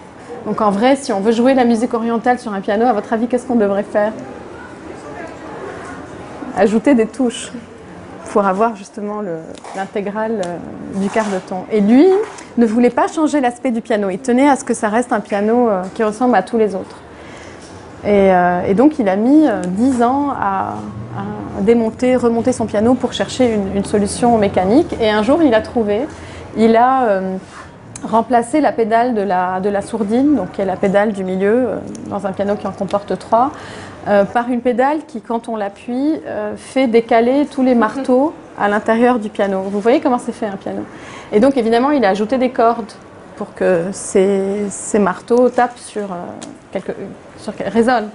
Donc en vrai, si on veut jouer la musique orientale sur un piano, à votre avis, qu'est-ce qu'on devrait faire? Ajouter des touches pour avoir justement le- l'intégrale euh, du quart de ton. Et lui ne voulait pas changer l'aspect du piano. Il tenait à ce que ça reste un piano euh, qui ressemble à tous les autres. Et, euh, donc il a mis euh, 10 ans à, démonter, remonter son piano pour chercher une, solution mécanique. Et un jour il a trouvé, il a remplacé la pédale de la, sourdine, donc qui est la pédale du milieu, dans un piano qui en comporte trois, euh, par une pédale qui, quand on l'appuie, euh, fait décaler tous les marteaux à l'intérieur du piano. Vous voyez comment c'est fait un piano Et donc évidemment, il a ajouté des cordes pour que ces, ces marteaux tapent sur euh, quelque, sur résonnent.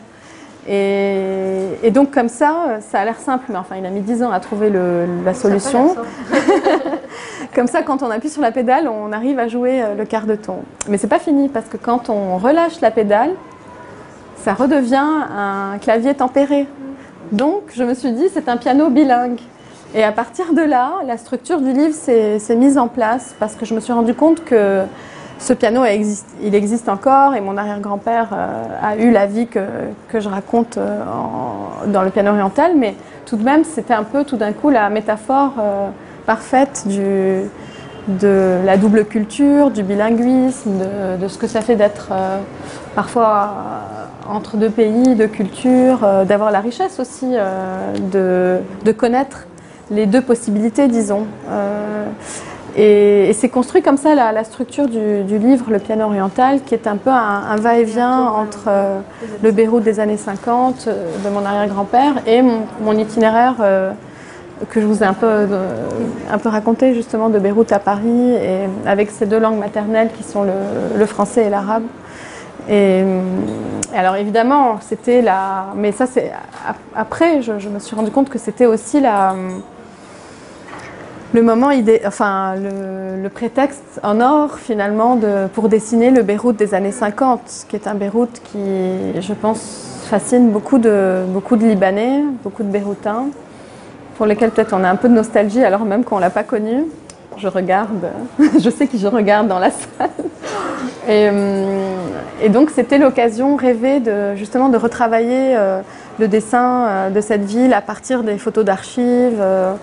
Et, et donc comme ça, ça a l'air simple, mais enfin il a mis 10 ans à trouver le- la solution. <laughs> Comme ça, quand on appuie sur la pédale, on arrive à jouer le quart de ton. Mais c'est pas fini parce que quand on relâche la pédale, ça redevient un clavier tempéré. Donc, je me suis dit, c'est un piano bilingue. Et à partir de là, la structure du livre s'est mise en place parce que je me suis rendu compte que ce piano existe, il existe encore et mon arrière-grand-père euh, a eu la vie que, je raconte euh, dans le piano oriental, mais tout de même, c'était un peu tout d'un coup la métaphore euh, parfaite de la double culture, du bilinguisme, de, ce que ça fait d'être parfois entre deux pays, de culture, euh, d'avoir la richesse aussi euh, de, de connaître les deux possibilités, disons. Euh, et, et c'est construit comme ça la, la structure du, du livre, le piano oriental, qui est un peu un, un va-et-vient entre euh, le Beyrouth des années 50 euh, de mon arrière-grand-père et mon, mon itinéraire que je vous ai un peu, euh, un peu raconté justement de Beyrouth à Paris, et avec ces deux langues maternelles qui sont le, le français et l'arabe. Et, euh, alors évidemment, c'était la. Mais ça, c'est. ap- Après, je, me suis rendu compte que c'était aussi la. Le moment idée, enfin le, le prétexte en or finalement de, pour dessiner le Beyrouth des années 50, qui est un Beyrouth qui, je pense, fascine beaucoup de, beaucoup de Libanais, beaucoup de Beyrouthins, pour lesquels peut-être on a un peu de nostalgie alors même qu'on ne l'a pas connu. Je regarde, <laughs> je sais qui je regarde dans la salle. Et, hum, et donc c'était l'occasion rêvée de justement de retravailler euh, le dessin euh, de cette ville à partir des photos d'archives. euh,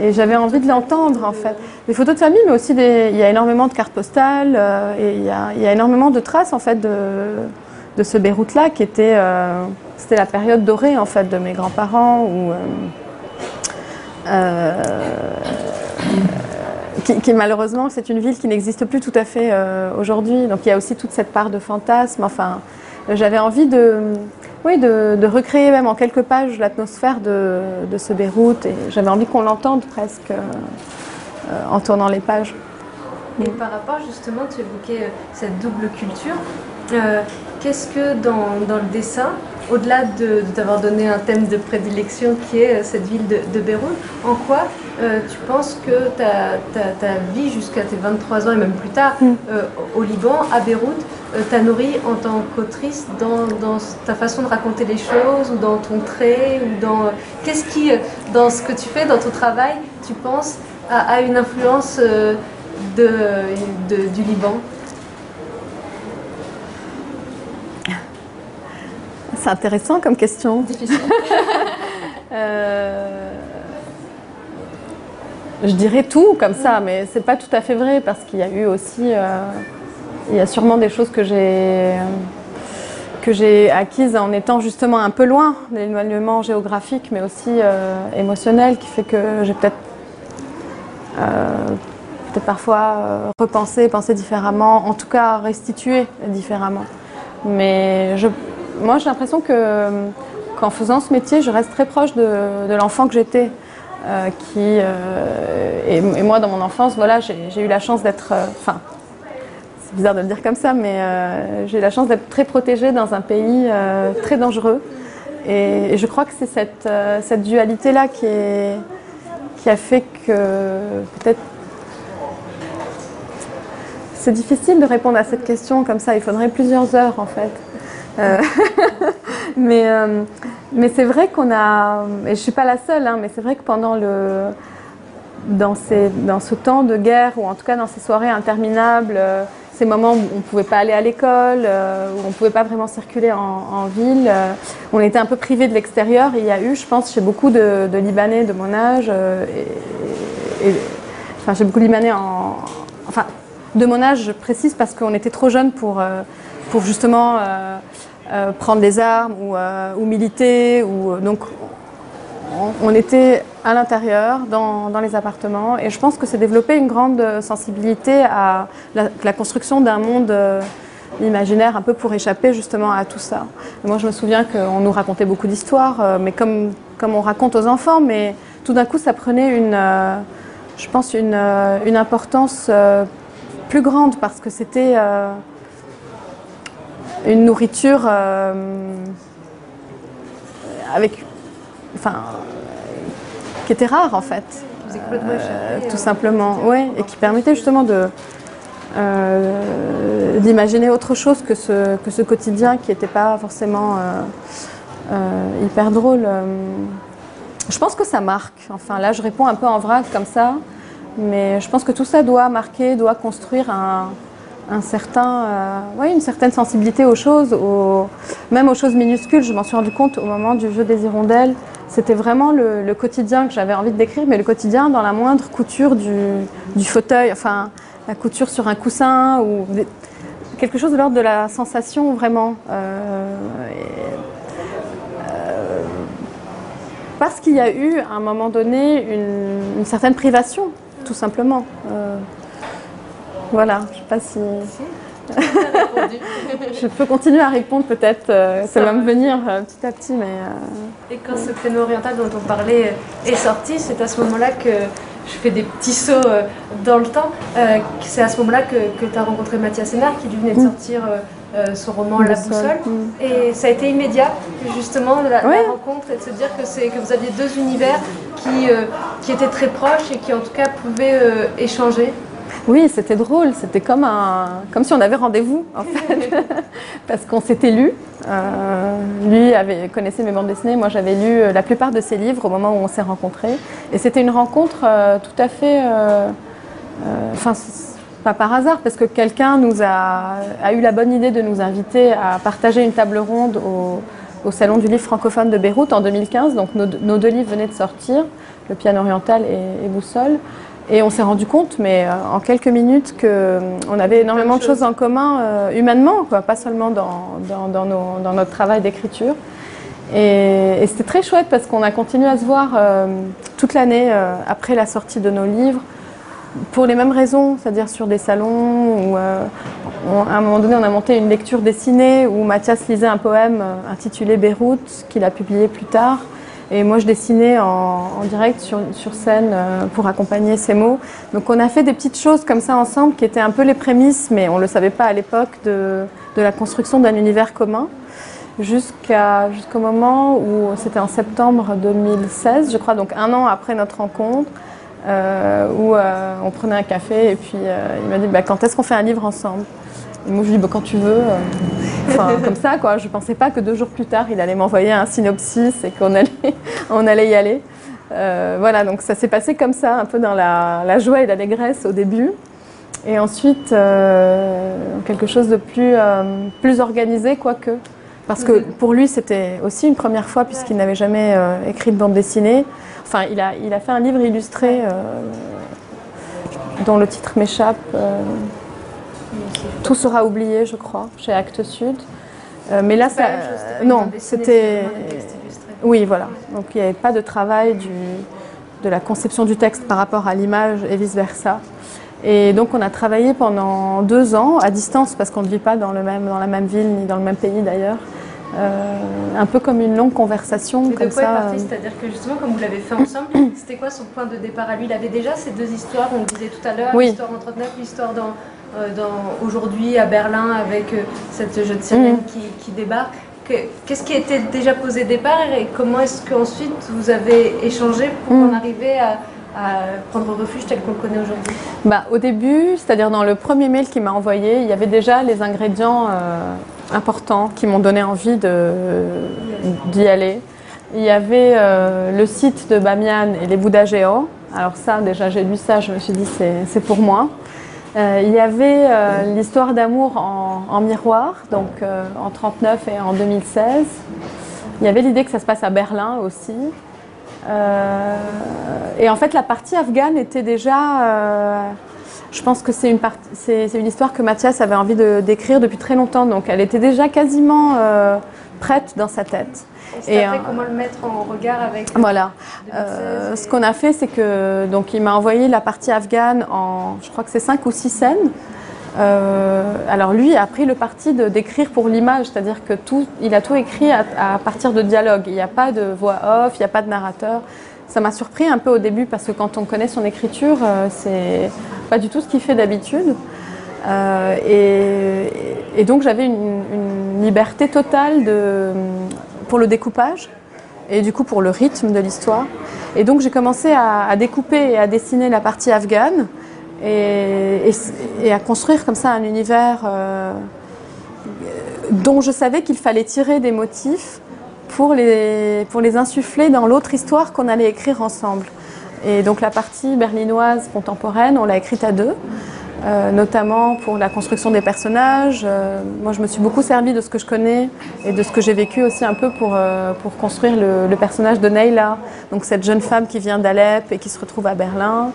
et j'avais envie de l'entendre en fait. Des photos de famille, mais aussi des, il y a énormément de cartes postales euh, et il y, a, énormément de traces en fait de, ce Beyrouth-là qui était, euh, la période dorée en fait de mes grands-parents euh, euh, qui, malheureusement c'est une ville qui n'existe plus tout à fait euh, aujourd'hui. Donc il y a aussi toute cette part de fantasme. Enfin, j'avais envie de, oui, de, recréer même en quelques pages l'atmosphère de, de ce Beyrouth et j'avais envie qu'on l'entende presque euh, en tournant les pages. Et par rapport justement, tu évoquais euh, cette double culture. Qu'est-ce que dans, dans le dessin, au-delà de, de t'avoir donné un thème de prédilection qui est euh, cette ville de, de Beyrouth, en quoi euh, tu penses que ta, ta, ta vie jusqu'à tes 23 ans et même plus tard Mm. euh, au Liban, à Beyrouth, euh, t'a nourri en tant qu'autrice dans, dans ta façon de raconter les choses ou dans ton trait ou dans qu'est-ce qui dans ce que tu fais dans ton travail tu penses a, a une influence de, de- du Liban? C'est intéressant comme question. Difficile. <laughs> Euh, je dirais tout comme ça, mais c'est pas tout à fait vrai parce qu'il y a eu aussi, euh, il y a sûrement des choses que j'ai que j'ai acquises en étant justement un peu loin l'éloignement géographique, mais aussi euh, émotionnel, qui fait que j'ai peut-être peut-être parfois repensé, pensé différemment, en tout cas restitué différemment. Mais je, moi, j'ai l'impression que qu'en faisant ce métier, je reste très proche de, l'enfant que j'étais. euh, euh, et, moi, dans mon enfance, voilà, j'ai eu la chance d'être. euh, Enfin, c'est bizarre de le dire comme ça, mais j'ai eu la chance d'être très protégée dans un pays très dangereux. Et, je crois que c'est cette, dualité-là qui a fait que peut-être. C'est difficile de répondre à cette question comme ça, il faudrait plusieurs heures en fait. Euh, <laughs> mais euh, mais c'est vrai qu'on a, et je ne suis pas la seule, hein, mais c'est vrai que pendant le, dans, ces, dans ce temps de guerre, ou en tout cas dans ces soirées interminables, euh, ces moments où on ne pouvait pas aller à l'école, où on ne pouvait pas vraiment circuler en, ville, on était un peu privé de l'extérieur. Il y a eu, je pense, chez beaucoup de, Libanais de mon âge, et, enfin chez beaucoup de Libanais en, enfin de mon âge, je précise parce qu'on était trop jeunes pour, pour justement euh, euh, prendre des armes ou, euh, ou militer. Ou, donc on, était à l'intérieur, dans, dans les appartements, et je pense que c'est développé une grande sensibilité à la, construction d'un monde imaginaire, un peu pour échapper justement à tout ça. Moi, je me souviens qu'on nous racontait beaucoup d'histoires, mais comme, comme on raconte aux enfants, mais tout d'un coup, ça prenait une, je pense, une, une importance plus grande parce que c'était une nourriture euh, avec, enfin, qui était rare en fait. Euh, tout euh, simplement, oui, et qui permettait justement de euh, d'imaginer autre chose que ce, que ce quotidien qui n'était pas forcément hyper drôle. Je pense que ça marque. Enfin, là, je réponds un peu en vrac comme ça, mais je pense que tout ça doit marquer, doit construire un, certain, euh, une certaine sensibilité aux choses, même aux choses minuscules. Je m'en suis rendu compte au moment du jeu des hirondelles. C'était vraiment le, quotidien que j'avais envie de décrire, mais le quotidien dans la moindre couture du, fauteuil, enfin la couture sur un coussin ou quelque chose de l'ordre de la sensation vraiment. Euh, euh, parce qu'il y a eu à un moment donné une certaine privation, tout simplement. Voilà, je ne sais pas si. <laughs> Je peux continuer à répondre peut-être, euh, ça, va me venir euh, petit à petit, mais. euh, Et quand ce créneau oriental dont on parlait est sorti, c'est à ce moment-là que je fais des petits sauts dans le temps. C'est à ce moment-là que, que tu as rencontré Mathias Sénard qui lui venait de Mm. sortir son roman La Boussole. Mm. Et ça a été immédiat, justement, la, la Ouais. rencontre et de se dire que, c'est, que vous aviez deux univers qui, qui étaient très proches et qui en tout cas pouvaient échanger. Oui, c'était drôle. C'était comme, un, comme si on avait rendez-vous, en <laughs> fait. Parce qu'on s'était lu. Euh, lui avait, connaissait mes bandes dessinées. Moi, j'avais lu euh, la plupart de ses livres au moment où on s'est rencontrés. Et c'était une rencontre euh, tout à fait. Enfin, pas par hasard, parce que quelqu'un nous a, a eu la bonne idée de nous inviter à partager une table ronde au, au Salon du livre francophone de Beyrouth en 2015. Donc, nos, nos deux livres venaient de sortir, Le piano oriental et, et Boussole. Et on s'est rendu compte, mais euh, en quelques minutes, qu'on avait énormément de choses. en commun euh, humainement, quoi, pas seulement dans, dans, dans nos- dans notre travail d'écriture. Et, et c'était très chouette parce qu'on a continué à se voir euh, toute l'année euh, après la sortie de nos livres, pour les mêmes raisons, c'est-à-dire sur des salons où, euh, on- à un moment donné, on a monté une lecture dessinée où Mathias lisait un poème euh, intitulé Beyrouth, qu'il a publié plus tard. Et moi, je dessinais en, direct sur, scène euh, pour accompagner ces mots. Donc, on a fait des petites choses comme ça ensemble qui étaient un peu les prémices, mais on ne le savait pas à l'époque, de, de la construction d'un univers commun. Jusqu'à, jusqu'au moment où c'était en septembre 2016, je crois, donc un an après notre rencontre, euh, où euh, on prenait un café et puis il m'a dit bah, quand est-ce qu'on fait un livre ensemble? Et moi je lui bah, quand tu veux. euh. Enfin, <laughs> comme ça, quoi. Je pensais pas que deux jours plus tard, il allait m'envoyer un synopsis et qu'on allait, <laughs> on allait y aller. Euh, voilà, donc ça s'est passé comme ça, un peu dans la, la joie et l'allégresse au début. Et ensuite, euh, quelque chose de plus, euh, plus organisé, quoique. Parce que pour lui, c'était aussi une première fois, puisqu'il n'avait jamais écrit de bande dessinée. Enfin, il a, il a fait un livre illustré dont le titre m'échappe. Euh, Tout sera oublié, je crois, chez Actes Sud. Euh, mais là, ça, une non, c'était oui, voilà. Donc il n'y avait pas de travail du, de la conception du texte par rapport à l'image et vice-versa. Et donc on a travaillé pendant deux ans à distance parce qu'on ne vit pas dans, le même, dans la même ville ni dans le même pays d'ailleurs. Euh, un peu comme une longue conversation de comme quoi est ça. parti C'est-à-dire que justement, comme vous l'avez fait ensemble, <coughs> c'était quoi son point de départ à lui Il avait déjà ces deux histoires, on le disait tout à l'heure, Oui. l'histoire en 39, l'histoire euh, dans aujourd'hui à Berlin avec euh, cette jeune syrienne Mm. qui, qui débarque. Que- Qu'est-ce qui était déjà posé au départ et comment est-ce qu'ensuite vous avez échangé pour Mm. en arriver à, à prendre refuge tel qu'on le connaît aujourd'hui? Bah, au début, c'est-à-dire dans le premier mail qu'il m'a envoyé, il y avait déjà les ingrédients euh, importants qui m'ont donné envie d'y aller. Il y avait euh, le site de Bamiyan et les Bouddhas géants. Alors ça, déjà, j'ai lu ça, je me suis dit, c'est pour moi. Euh, il y avait euh, l'histoire d'amour en, miroir, donc euh, en 39 et en 2016. Il y avait l'idée que ça se passe à Berlin aussi. Et en fait, la partie afghane était déjà. je pense que c'est une, c'est une histoire que Mathias avait envie de- d'écrire depuis très longtemps, donc elle était déjà quasiment prête dans sa tête. Et après euh, comment le mettre en regard avec Voilà. 2016 Euh, et- ce qu'on a fait, c'est que donc il m'a envoyé la partie afghane en, je crois que c'est cinq ou six scènes. Euh, alors lui a pris le parti de d'écrire pour l'image, c'est-à-dire que tout, il a tout écrit à, à partir de dialogue. Il n'y a pas de voix off, il n'y a pas de narrateur. Ça m'a surpris un peu au début parce que quand on connaît son écriture, euh, c'est pas du tout ce qu'il fait d'habitude. Euh, et, et donc j'avais une, une liberté totale de, pour le découpage et du coup pour le rythme de l'histoire. Et donc j'ai commencé à, découper et à dessiner la partie afghane et à construire comme ça un univers euh, dont je savais qu'il fallait tirer des motifs pour les, pour les insuffler dans l'autre histoire qu'on allait écrire ensemble. Et donc la partie berlinoise contemporaine, on l'a écrite à deux, euh, notamment pour la construction des personnages. Euh, moi, je me suis beaucoup servi de ce que je connais et de ce que j'ai vécu aussi un peu pour, euh, pour construire le, personnage de Neila, donc cette jeune femme qui vient d'Alep et qui se retrouve à Berlin.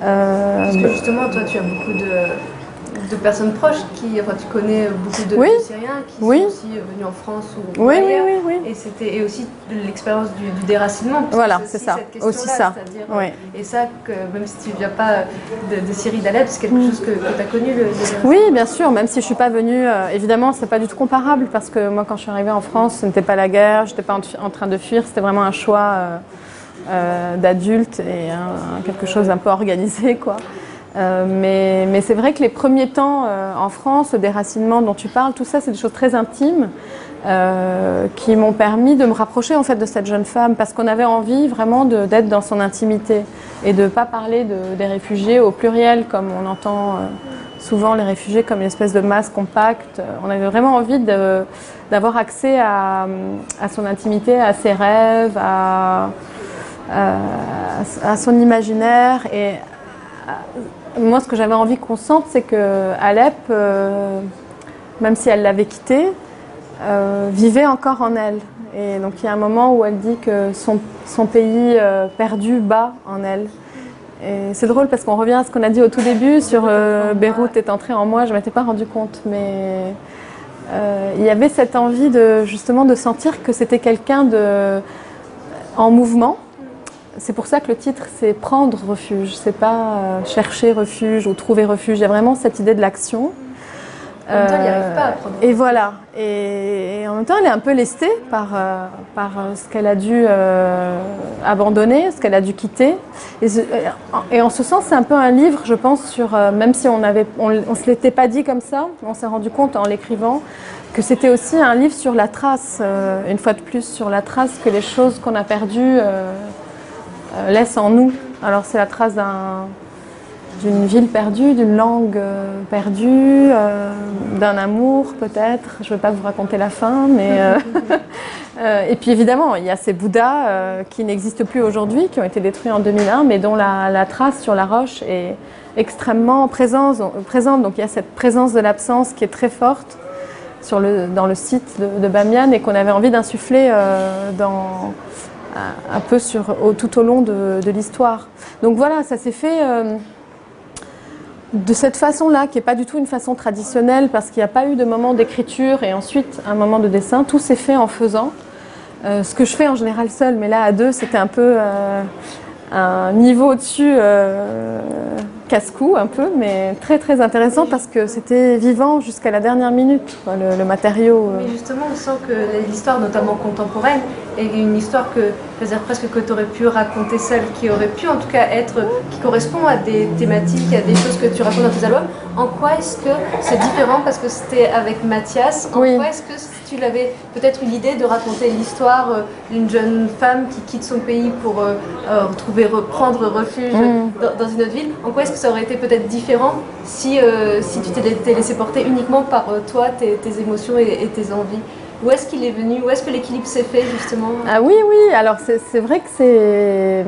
Parce que justement, toi, tu as beaucoup de, de personnes proches qui, enfin, tu connais beaucoup de, Oui. Syriens qui Oui. sont aussi euh, venus en France ou oui, oui, ailleurs. oui, oui. Et c'était et aussi l'expérience du, du déracinement. que Voilà, c'est ça, aussi ça. Oui. Et ça, que, même si tu ne viens pas de, de Syrie d'Alep, c'est quelque chose que, tu as connu. Le, le- Oui, bien sûr, même si je suis pas venue, euh, évidemment, c'est pas du tout comparable parce que moi, quand je suis arrivée en France, ce n'était pas la guerre, j'étais pas en, en train de fuir, c'était vraiment un choix euh, euh, d'adulte et un- quelque chose un peu organisé, quoi. Euh, mais c'est vrai que les premiers temps euh, en France, le déracinement dont tu parles, tout ça, c'est des choses très intimes euh, qui m'ont permis de me rapprocher en fait de cette jeune femme parce qu'on avait envie vraiment d'être dans son intimité et de pas parler de- des réfugiés au pluriel comme on entend souvent les réfugiés comme une espèce de masse compacte. On avait vraiment envie d'avoir accès à, son intimité, à ses rêves, à, à- son imaginaire. Et moi, ce que j'avais envie qu'on sente, c'est que Alep, euh, même si elle l'avait quitté, euh, vivait encore en elle. Et donc il y a un moment où elle dit que son, pays euh, perdu bat en elle. Et c'est drôle parce qu'on revient à ce qu'on a dit au tout début sur Beyrouth est entré en moi, je ne m'étais pas rendu compte, mais il y avait cette envie de justement de sentir que c'était quelqu'un de en mouvement. C'est pour ça que le titre c'est prendre refuge, c'est pas euh, chercher refuge ou trouver refuge. Il y a vraiment cette idée de l'action. En même temps, arrive Euh, pas à prendre Et voilà. Et, et en même temps, elle est un peu lestée par, euh, par ce qu'elle a dû abandonner, ce qu'elle a dû quitter. Et, ce- et en ce sens, c'est un peu un livre, je pense, sur même si on avait, on, on se l'était pas dit comme ça, on s'est rendu compte en l'écrivant que c'était aussi un livre sur la trace, une fois de plus, sur la trace que les choses qu'on a perdues euh, laissent en nous. Alors c'est la trace d'un d'une ville perdue, d'une langue euh, perdue, euh, d'un amour peut-être. Je ne vais pas vous raconter la fin, mais <laughs> et puis évidemment, il y a ces Bouddhas qui n'existent plus aujourd'hui, qui ont été détruits en 2001, mais dont la, trace sur la roche est extrêmement présente. Donc il y a cette présence de l'absence qui est très forte dans le site de, de Bamiyan et qu'on avait envie d'insuffler dans un- peu sur, tout au long de, de l'histoire. Donc voilà, ça s'est fait euh, de cette façon-là, qui n'est pas du tout une façon traditionnelle, parce qu'il n'y a pas eu de moment d'écriture et ensuite un moment de dessin. Tout s'est fait en faisant. Euh, ce que je fais en général seul, mais là à deux, c'était un peu euh, un niveau au-dessus, euh, casse-cou un peu, mais très très intéressant parce que c'était vivant jusqu'à la dernière minute, quoi, le, le matériau. euh. Mais justement, on sent que l'histoire, notamment contemporaine, est une histoire que, je veux dire, presque que tu aurais pu raconter seule, qui aurait pu en tout cas être, qui correspond à des thématiques, à des choses que tu racontes dans tes albums. En quoi est-ce que c'est différent parce que c'était avec Mathias? En Oui. quoi est-ce que tu l'avais peut-être eu l'idée de raconter l'histoire euh, d'une jeune femme qui quitte son pays pour euh, euh, retrouver, reprendre refuge Mm. dans, dans une autre ville En quoi est-ce que ça aurait été peut-être différent si, si tu t'étais laissé porter uniquement par toi, tes, tes émotions et, et tes envies? Où est-ce qu'il est venu? Où est-ce que l'équilibre s'est fait justement? Ah oui, oui, alors c'est vrai que c'est.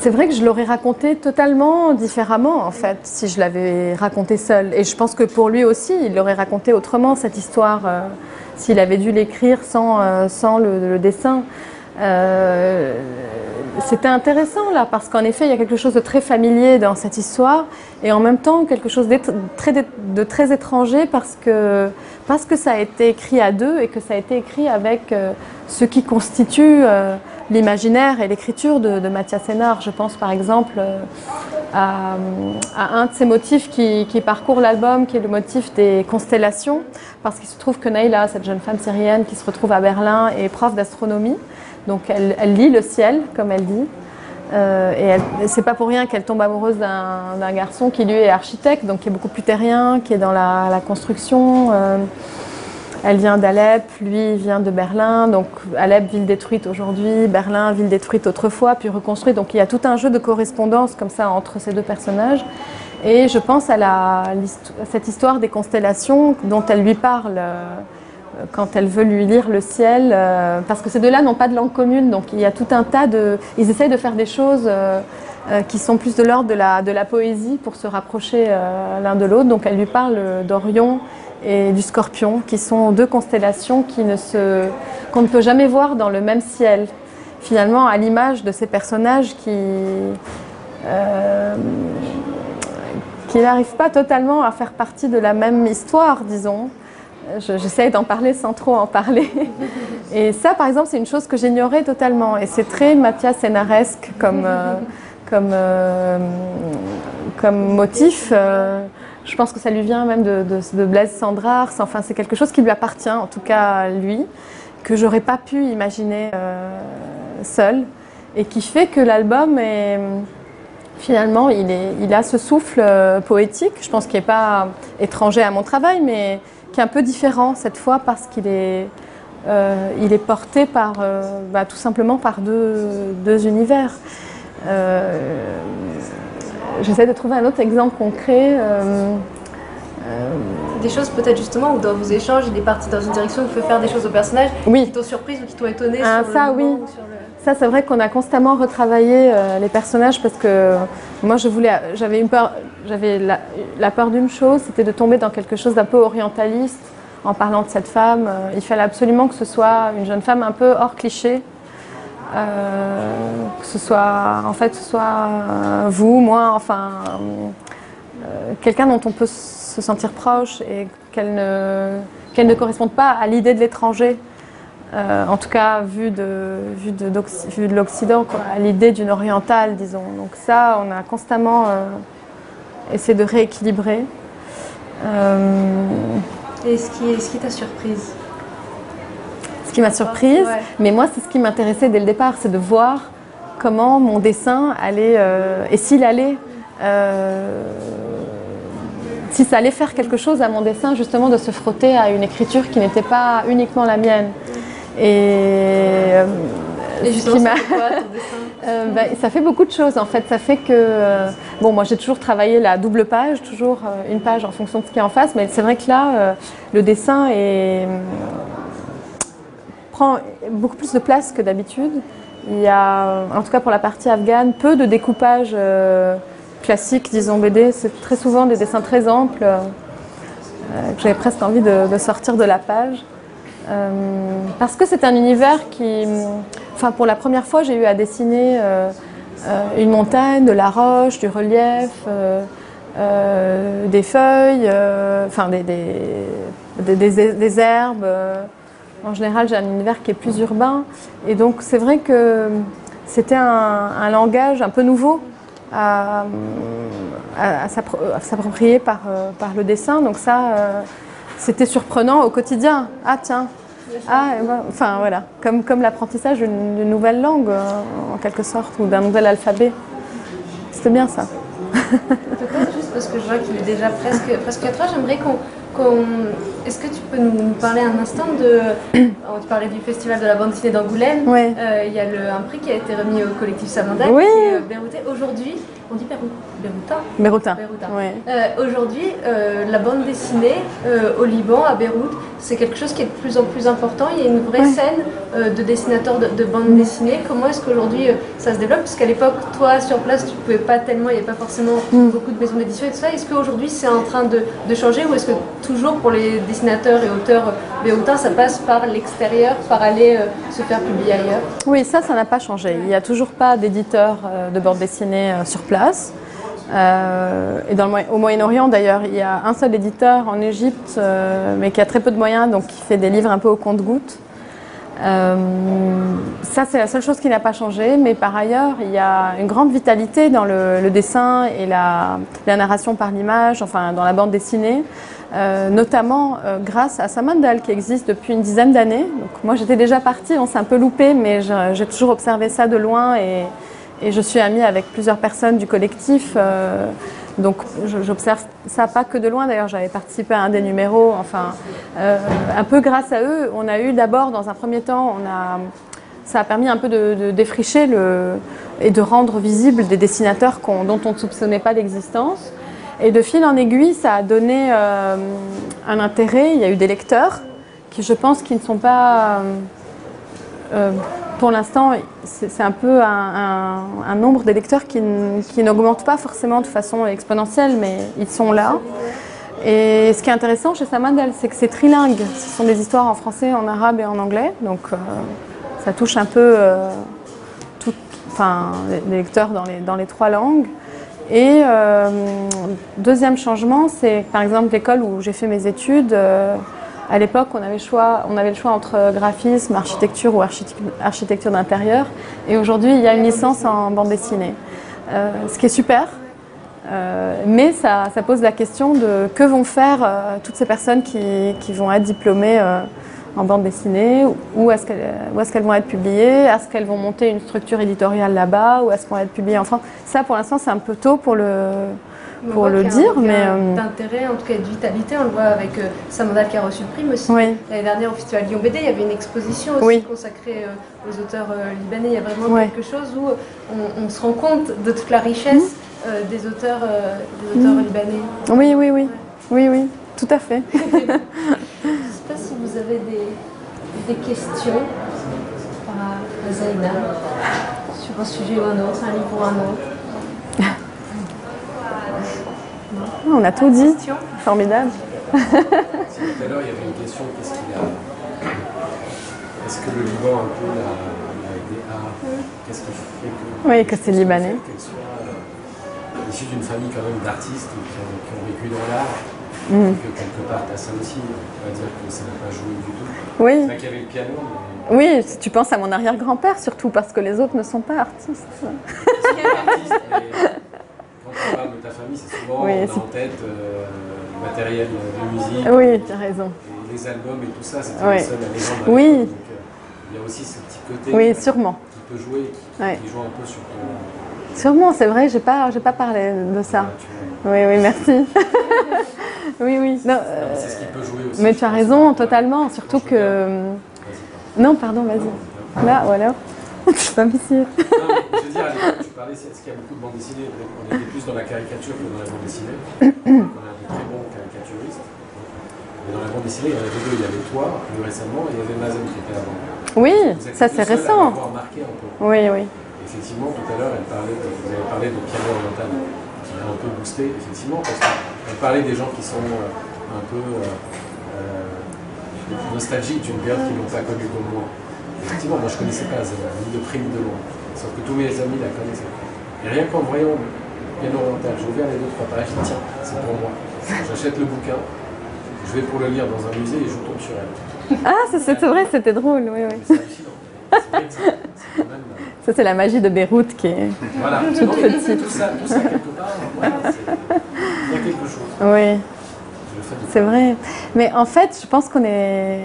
C'est vrai que je l'aurais raconté totalement différemment, en fait, si je l'avais raconté seul. Et je pense que pour lui aussi, il l'aurait raconté autrement, cette histoire, euh, s'il avait dû l'écrire sans, euh, sans le, dessin. Euh, C'était intéressant, là, parce qu'en effet, il y a quelque chose de très familier dans cette histoire, et en même temps, quelque chose d'être- très, de très étranger, parce que, parce que ça a été écrit à deux, et que ça a été écrit avec ce qui constitue l'imaginaire et l'écriture de, Mathias Sénard. Je pense par exemple euh, à, un de ces motifs qui, parcourt l'album, qui est le motif des constellations, parce qu'il se trouve que Naïla, cette jeune femme syrienne qui se retrouve à Berlin, est prof d'astronomie. Donc elle, lit le ciel, comme elle dit. Euh, et c'est pas pour rien qu'elle tombe amoureuse d'un garçon qui lui est architecte, donc qui est beaucoup plus terrien, qui est dans la, la construction. euh, elle vient d'Alep, lui vient de Berlin. Donc Alep, ville détruite aujourd'hui, Berlin, ville détruite autrefois, puis reconstruite. Donc il y a tout un jeu de correspondance comme ça entre ces deux personnages. Et je pense à, la, cette histoire des constellations dont elle lui parle euh, quand elle veut lui lire le ciel, euh, parce que ces deux-là n'ont pas de langue commune, donc il y a tout un tas de... Ils essayent de faire des choses euh, qui sont plus de l'ordre de la, de la poésie pour se rapprocher l'un de l'autre. Donc elle lui parle d'Orion et du Scorpion, qui sont deux constellations qu'on ne peut jamais voir dans le même ciel. Finalement, à l'image de ces personnages qui qui n'arrivent pas totalement à faire partie de la même histoire, disons. J'essaie d'en parler sans trop en parler. Et ça, par exemple, c'est une chose que j'ignorais totalement. Et c'est très Mathias Sénaresque comme, euh, comme, euh, comme motif. Euh, je pense que ça lui vient même de, Blaise Sandrars. Enfin, c'est quelque chose qui lui appartient, en tout cas lui, que j'aurais pas pu imaginer seul. Et qui fait que l'album est finalement, il, est, il a ce souffle euh, poétique, je pense qu'il n'est pas étranger à mon travail, mais qui est un peu différent cette fois parce qu'il est, euh, porté par, euh, bah, tout simplement par deux univers. J'essaie de trouver un autre exemple concret. Des choses peut-être justement où dans vos échanges, il est parti dans une direction où vous pouvez faire des choses au personnage qui t'ont surprise ou qui t'ont étonné ah, sur ça, le oui. Ça, c'est vrai qu'on a constamment retravaillé euh, les personnages parce que moi, je voulais, j'avais une peur, j'avais la, peur d'une chose, c'était de tomber dans quelque chose d'un peu orientaliste en parlant de cette femme. Euh, il fallait absolument que ce soit une jeune femme un peu hors cliché. Euh, que ce soit, en fait, ce soit vous, moi, enfin, quelqu'un dont on peut se sentir proche et qu'elle ne, qu'elle corresponde pas à l'idée de l'étranger. Euh, en tout cas vu de, l'Occident, à l'idée d'une orientale, disons. Donc ça, on a constamment euh, essayé de rééquilibrer. Euh, Et ce qui, ce qui t'a surprise? Qui m'a surprise, mais moi c'est ce qui m'intéressait dès le départ, c'est de voir comment mon dessin allait, et s'il allait si ça allait faire quelque chose à mon dessin, justement de se frotter à une écriture qui n'était pas uniquement la mienne. Et, euh, justement, ça, <laughs> euh, bah, ça fait beaucoup de choses en fait. Ça fait que, euh, bon, moi j'ai toujours travaillé la double page, toujours une page en fonction de ce qui est en face, mais c'est vrai que là, le dessin est, prend beaucoup plus de place que d'habitude. Il y a, en tout cas pour la partie afghane, peu de découpage classique, disons BD. C'est très souvent des dessins très amples. que J'avais presque envie de sortir de la page. Euh, parce que c'est un univers qui, enfin pour la première fois, j'ai eu à dessiner euh, euh, une montagne, de la roche, du relief, des feuilles, enfin des, des, herbes. En général, j'ai un univers qui est plus urbain, et donc c'est vrai que c'était un, langage un peu nouveau à, à, s'approprier par, par le dessin. Donc ça c'était surprenant au quotidien. Ah tiens, ah, enfin voilà, comme, comme l'apprentissage d'une nouvelle langue euh, en quelque sorte, ou d'un nouvel alphabet. C'était bien ça. juste parce que je vois qu'il est déjà presque, presque 4 heures, j'aimerais qu'on est-ce que tu peux nous parler un instant de. tu parlais du festival de la bande dessinée d'Angoulême. Euh, il y a le, un prix qui a été remis au collectif Samanda, oui. qui est Aujourd'hui, on dit Beyrouta Beyrouta. Euh, aujourd'hui, euh, la bande dessinée au Liban, à Beyrouth, c'est quelque chose qui est de plus en plus important. Il y a une vraie scène de dessinateurs de, bande dessinée. Comment est-ce qu'aujourd'hui ça se développe? Parce qu'à l'époque, toi, sur place, tu ne pouvais pas tellement, il n'y avait pas forcément mm. beaucoup de maisons d'édition et tout ça. Est-ce qu'aujourd'hui, c'est en train de, de changer ou est-ce que toujours pour les dessinateurs et auteurs béoutins, ça passe par l'extérieur, par aller euh, se faire publier ailleurs Oui, ça, ça n'a pas changé. Il n'y a toujours pas d'éditeur euh, de bande dessinée euh, sur place. et au Moyen-Orient d'ailleurs, il y a un seul éditeur en Égypte, mais qui a très peu de moyens, donc qui fait des livres un peu au compte-gouttes. Ça, c'est la seule chose qui n'a pas changé, mais par ailleurs, il y a une grande vitalité dans le, dessin et la, narration par l'image, enfin dans la bande dessinée. Euh, notamment euh, grâce à Samandal qui existe depuis une dizaine d'années. Moi j'étais déjà partie, on s'est un peu loupé, mais j'ai toujours observé ça de loin et, je suis amie avec plusieurs personnes du collectif. Euh, Donc j'observe ça pas que de loin. D'ailleurs, j'avais participé à un des numéros. Enfin, euh, un peu grâce à eux, on a eu d'abord, dans un premier temps, on a, ça a permis un peu de, défricher le, et de rendre visibles des dessinateurs dont on ne soupçonnait pas l'existence. Et de fil en aiguille, ça a donné euh, un intérêt. Il y a eu des lecteurs qui, je pense, qui ne sont pas. Euh, pour l'instant, c'est un peu un, un- un nombre d'électeurs qui, n'augmente pas forcément de façon exponentielle, mais ils sont là. Et ce qui est intéressant chez Samandal, c'est que c'est trilingue. Ce sont des histoires en français, en arabe et en anglais. Donc euh, ça touche un peu euh, enfin, les lecteurs dans les, dans les trois langues. Et euh, deuxième changement, c'est par exemple l'école où j'ai fait mes études. À l'époque, on, avait le choix- entre graphisme, architecture ou architecture, d'intérieur. Et aujourd'hui, il y a une licence en bande dessinée. Euh, ce qui est super. Euh, mais ça, pose la question de que vont faire euh, toutes ces personnes qui, vont être diplômées en bande dessinée, où est-ce qu'elles vont être publiées, est-ce qu'elles vont monter une structure éditoriale là-bas, ou est-ce qu'elles vont être publiées en France. Ça, pour l'instant, c'est un peu tôt pour le, pour voit le y a dire, mais... euh, D'intérêt, en tout cas de vitalité, on le voit avec euh, Samandal qui a reçu le prix, mais aussi Oui. l'année dernière au Festival Lyon BD, il y avait une exposition aussi Oui. consacrée euh, aux auteurs libanais. Il y a vraiment quelque chose où on, on se rend compte de toute la richesse euh, des auteurs, des auteurs Mm. libanais. Oui, oui, oui. Oui, oui, tout à fait. <laughs> Je ne sais pas si vous avez des, des questions à Zaina sur un sujet ou un autre, un livre ou un autre. On a tout dit. Formidable. Tout à l'heure, il y avait une question qu'est-ce qu'il a. Est-ce que le Liban, un peu, la, la DA, qu'est-ce qui fait que. Oui, que c'est libanais. Qu'elle soit euh, issue d'une famille quand même d'artistes qui ont, qui ont vécu dans l'art, et que quelque part, tu ça aussi. On va dire que ça n'a pas joué du tout. Oui. C'est vrai qu'il y avait le piano, mais. Oui, si tu penses à mon arrière-grand-père, surtout parce que les autres ne sont pas artistes. C'est pas artiste, mais quand on parle de ta famille, c'est souvent Oui, on a c'est- en tête euh, le matériel de musique. Oui, tu as raison. Et les albums et tout ça, c'était Oui. les seuls à Oui. Donc, euh, il y a aussi ce petit côté Oui, euh, sûrement. qui peut jouer, qui, Ouais. qui joue un peu sur ton. Sûrement, c'est vrai, j'ai pas, j'ai pas parlé de ça. vois. Oui, oui, merci. <laughs> oui, oui. Non, euh, C'est ce qui peut jouer aussi. mais je tu as raison, totalement. Surtout que. Non, pardon, vas-y. Là, voilà. <laughs> Je suis pas ici. pardon. Non, mais je veux dire, à parlais, est-ce qu'il y a beaucoup de bandes dessinées On était plus dans la caricature que dans la bande dessinée. on a de très bons caricaturistes. Mais dans la bande dessinée, il y en avait deux. Il y avait toi, plus récemment, et il y avait Mazen qui était avant. Oui, ça c'est à récent. m'avoir marqué un peu. Oui, oui. Effectivement, tout à l'heure, elle parlait de, vous avez parlé de piano oriental, qui a un peu boosté, effectivement, parce qu'elle parlait des gens qui sont euh, un peu euh, euh, nostalgiques d'une période qu'ils n'ont pas connue comme moi. Effectivement, moi je ne connaissais pas ni de prime ni de loin. Sauf que tous mes amis la connaissaient. Et rien qu'en voyant piano oriental, j'ai ouvert les deux, trois pages, tiens, c'est pour moi. J'achète le bouquin, je vais pour le lire dans un musée et je tombe sur elle. Ah, c'est vrai, c'était drôle. Oui, oui. C'est hallucinant. Même. euh, Ça, c'est la magie de Beyrouth qui est. Voilà, Toute Non, petite. Tout ça, tout ça quelque part, voilà, il y a quelque chose. Oui. C'est vrai. Mais en fait, je pense qu'on est.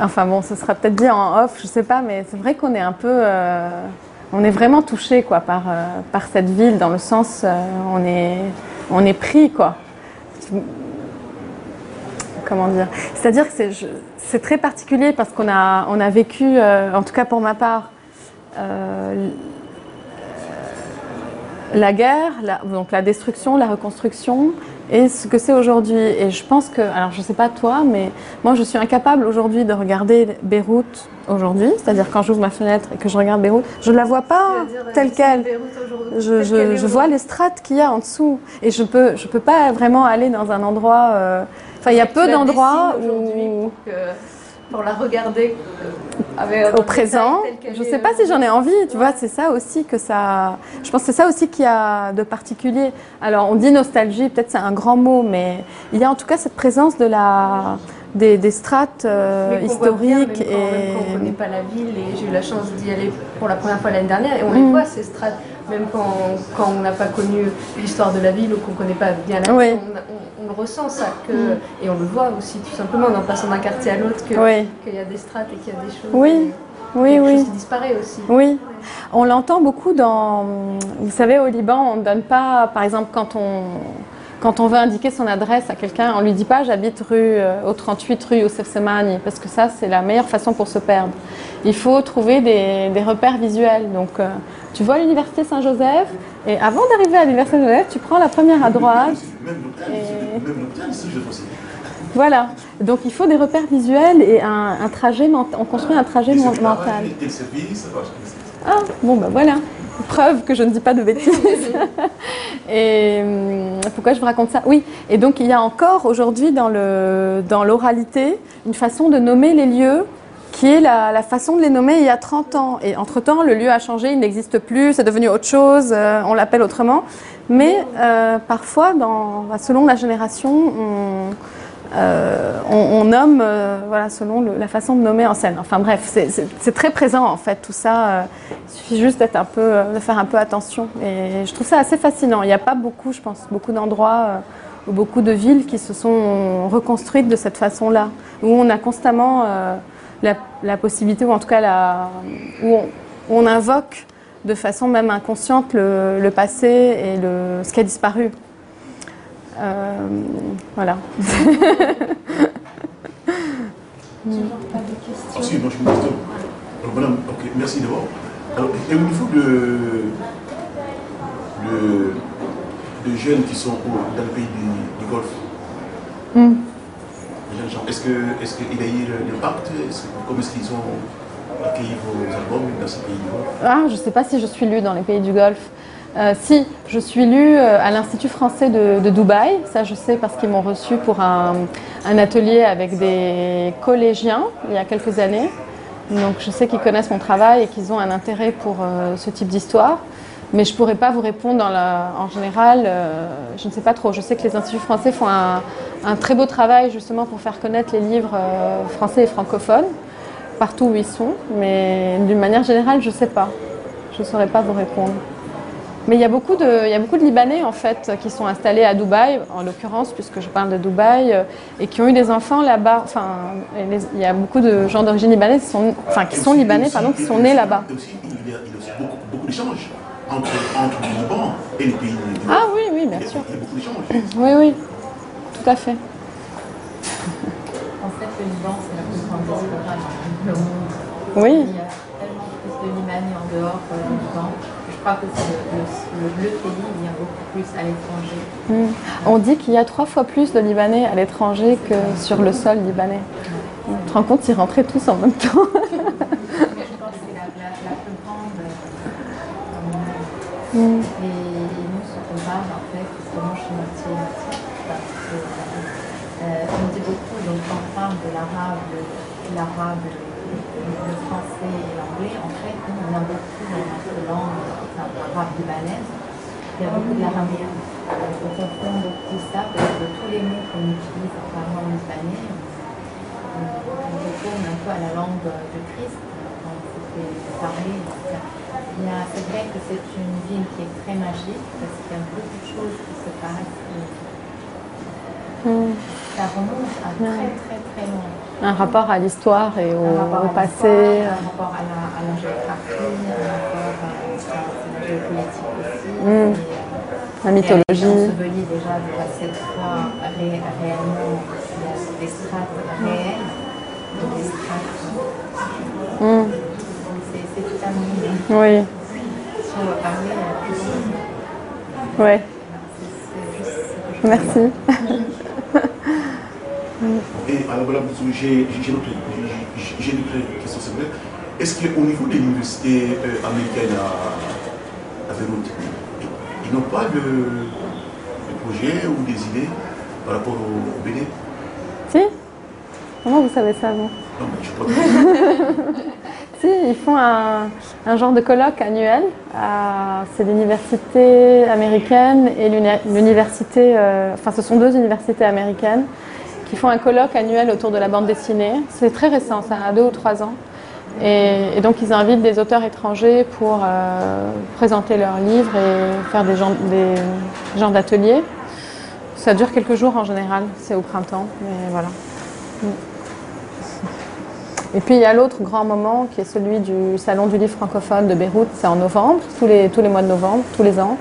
Enfin bon, ce sera peut-être dit en off, je sais pas, mais c'est vrai qu'on est un peu. euh, On est vraiment touché quoi, par, euh, par cette ville, dans le sens. euh, on, est, on est pris, quoi. Comment dire? C'est-à-dire que c'est, très particulier parce qu'on a, on a vécu, euh, en tout cas pour ma part, la guerre, la, donc la destruction, la reconstruction et ce que c'est aujourd'hui. Et je pense que, alors je ne sais pas toi, mais moi je suis incapable aujourd'hui de regarder Beyrouth aujourd'hui, c'est-à-dire quand j'ouvre ma fenêtre et que je regarde Beyrouth, je ne la vois pas C'est-à-dire, telle euh, qu'elle. Je, je- je vois les strates qu'il y a en dessous et je peux, je peux pas vraiment aller dans un endroit. euh, Enfin, il y a peu d'endroits où, pour, que- pour la regarder euh, avec, au présent. Je sais pas si j'en ai envie, tu vois, c'est ça aussi que ça. Je pense que c'est ça aussi qu'il y a de particulier. Alors, on dit nostalgie, peut-être c'est un grand mot, mais il y a en tout cas cette présence de la des, des strates euh, historiques et... et. Quand on ne connaît pas la ville, et j'ai eu la chance d'y aller pour la première fois l'année dernière, et on les Mm. voit ces strates, même quand, quand on n'a pas connu l'histoire de la ville ou qu'on ne connaît pas bien la ville, on, on- on le ressent ça, que, Mm. et on le voit aussi tout simplement en passant d'un quartier à l'autre qu'il y a des strates et qu'il y a des choses. Oui. Oui, quelque oui. chose qui disparaît aussi. Oui, on l'entend beaucoup dans. Vous savez, au Liban, on ne donne pas, par exemple, quand on, quand on veut indiquer son adresse à quelqu'un, on ne lui dit pas j'habite rue, euh, au 38 rue Youssef Semani, parce que ça, c'est la meilleure façon pour se perdre. Il faut trouver des, des repères visuels. Donc, euh, tu vois l'université Saint-Joseph, et avant d'arriver à l'université Saint-Joseph, tu prends la première à droite. Voilà. Donc, il faut des repères visuels et un, un trajet mental. On construit un trajet mental. Ah, bon, ben voilà. Preuve que je ne dis pas de bêtises. <laughs> et hum, pourquoi je vous raconte ça? Oui, et donc il y a encore aujourd'hui dans l'oralité une façon de nommer les lieux qui est la, la façon de les nommer il y a 30 ans. Et entre-temps, le lieu a changé, il n'existe plus, c'est devenu autre chose, euh, on l'appelle autrement. Mais euh, parfois, dans, bah, selon la génération, on, euh, on, on nomme euh, voilà, selon la façon de nommer en scène. Enfin bref, c'est- très présent en fait tout ça. euh, il suffit juste d'être un peu, euh, de faire un peu attention. Et je trouve ça assez fascinant. Il n'y a pas beaucoup, je pense, beaucoup d'endroits ou beaucoup de villes qui se sont reconstruites de cette façon-là, où on a constamment la, la possibilité, ou en tout cas la, où on, où on invoque de façon même inconsciente le, le passé et le, ce qui a disparu. Euh, voilà. <laughs> Ah, si, moi je me question. Alors, madame, ok, merci d'abord. Alors, et au niveau de, de, de jeunes qui sont au- dans le pays du, du Golfe, Hmm. Gens, est-ce que est-ce qu'il a eu l'impact Comment est-ce qu'ils ont accueilli vos albums dans ces pays du Ah, je ne sais pas si je suis lue dans les pays du Golfe. Euh, si, je suis lue euh, à l'Institut français de, Dubaï. Ça, je sais parce qu'ils m'ont reçue pour un, atelier avec des collégiens il y a quelques années. Donc, je sais qu'ils connaissent mon travail et qu'ils ont un intérêt pour euh, ce type d'histoire. Mais je ne pourrais pas vous répondre dans la- en général. euh, je ne sais pas trop. Je sais que les instituts français font un, un très beau travail justement pour faire connaître les livres euh, français et francophones partout où ils sont. Mais d'une manière générale, je ne sais pas. Je ne saurais pas vous répondre. Mais il y, a beaucoup de, il y a beaucoup de Libanais en fait qui sont installés à Dubaï, en l'occurrence, puisque je parle de Dubaï, euh, et qui ont eu des enfants là-bas. Enfin, les- il y a beaucoup de gens d'origine libanaise qui sont, enfin, qui Et sont aussi- libanais, pardon, qui sont nés là-bas. il y a, il y a aussi beaucoup, beaucoup d'échanges entre, entre le Liban et les pays du. Ah oui, oui, Il bien y a- sûr. Il y a beaucoup d'échanges. <laughs> Oui, oui, tout à fait. En fait, le Liban, c'est la plus grande diaspora dans le monde. Oui. Il y a tellement plus de Libanais en dehors euh, du Liban. Je crois que c'est le, le, le, le pays vient beaucoup plus à l'étranger. Mm. On dit qu'il y a trois fois plus de Libanais à l'étranger que sur le sol libanais. Tu te rends compte, ils rentraient tous en même temps. <laughs> Mais je pense que c'est la, la, la plus grande euh, dans le monde. Et, et nous, ce qu'on parle, en fait, moitié moitié, parce que, euh, on dit beaucoup, donc quand on parle de l'arabe, l'arabe, le, français et l'anglais, en fait, on a beaucoup dans notre langue, enfin, l'arabe libanaise, il y a beaucoup de l'aramien. Donc, on confond beaucoup ça, parce que tous les mots qu'on utilise en parlant libanais, on, on retourne un peu à la langue de Christ, parlé. A- C'est vrai que c'est une ville qui est très magique parce qu'il y a beaucoup de choses qui se passent. et, Mm. Ça remonte à très très très loin. Un rapport à l'histoire et au, au passé. Un rapport à la, à la géographie, un rapport à, à la géopolitique aussi. Mm. Et, euh, La mythologie. avec l'ensevelie déjà de la cette fois ré- réellement des strates réelles et des strates. Mm. C'est c'est tout un monde. Oui, Si on va parler plus, ouais. Merci. Et alors voilà, j'ai j'ai une question, c'est vrai. Est-ce qu'au niveau des universités euh, américaines à, à Beyrouth, ils n'ont pas de, de projet ou des idées par rapport au, au Bénin? Si Comment vous savez ça, vous? Non, mais je crois que <laughs> Ils font un, genre de colloque annuel. C'est l'université américaine et l'uni- l'université. euh, enfin, ce sont deux universités américaines qui font un colloque annuel autour de la bande dessinée. C'est très récent, ça a deux ou trois ans. Et, donc, ils invitent des auteurs étrangers pour euh, présenter leurs livres et faire des genres des d'ateliers. Ça dure quelques jours en général, c'est au printemps, mais voilà. Et puis il y a l'autre grand moment qui est celui du Salon du livre francophone de Beyrouth, c'est en novembre, tous les, tous les mois de novembre, tous les ans.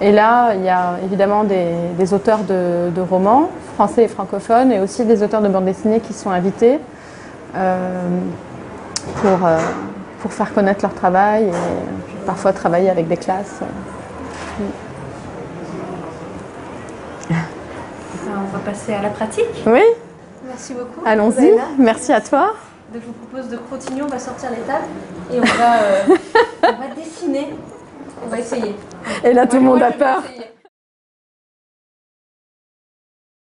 Et là, il y a évidemment des, des auteurs de, de romans, français et francophones, et aussi des auteurs de bande dessinée qui sont invités euh, pour, euh, pour faire connaître leur travail et parfois travailler avec des classes. On va passer à la pratique. Oui, Merci beaucoup. allons-y. Merci à toi. Donc, je vous propose de continuer, on va sortir les tables et on va, euh, on va dessiner. On va essayer. Et là, tout le monde a peur.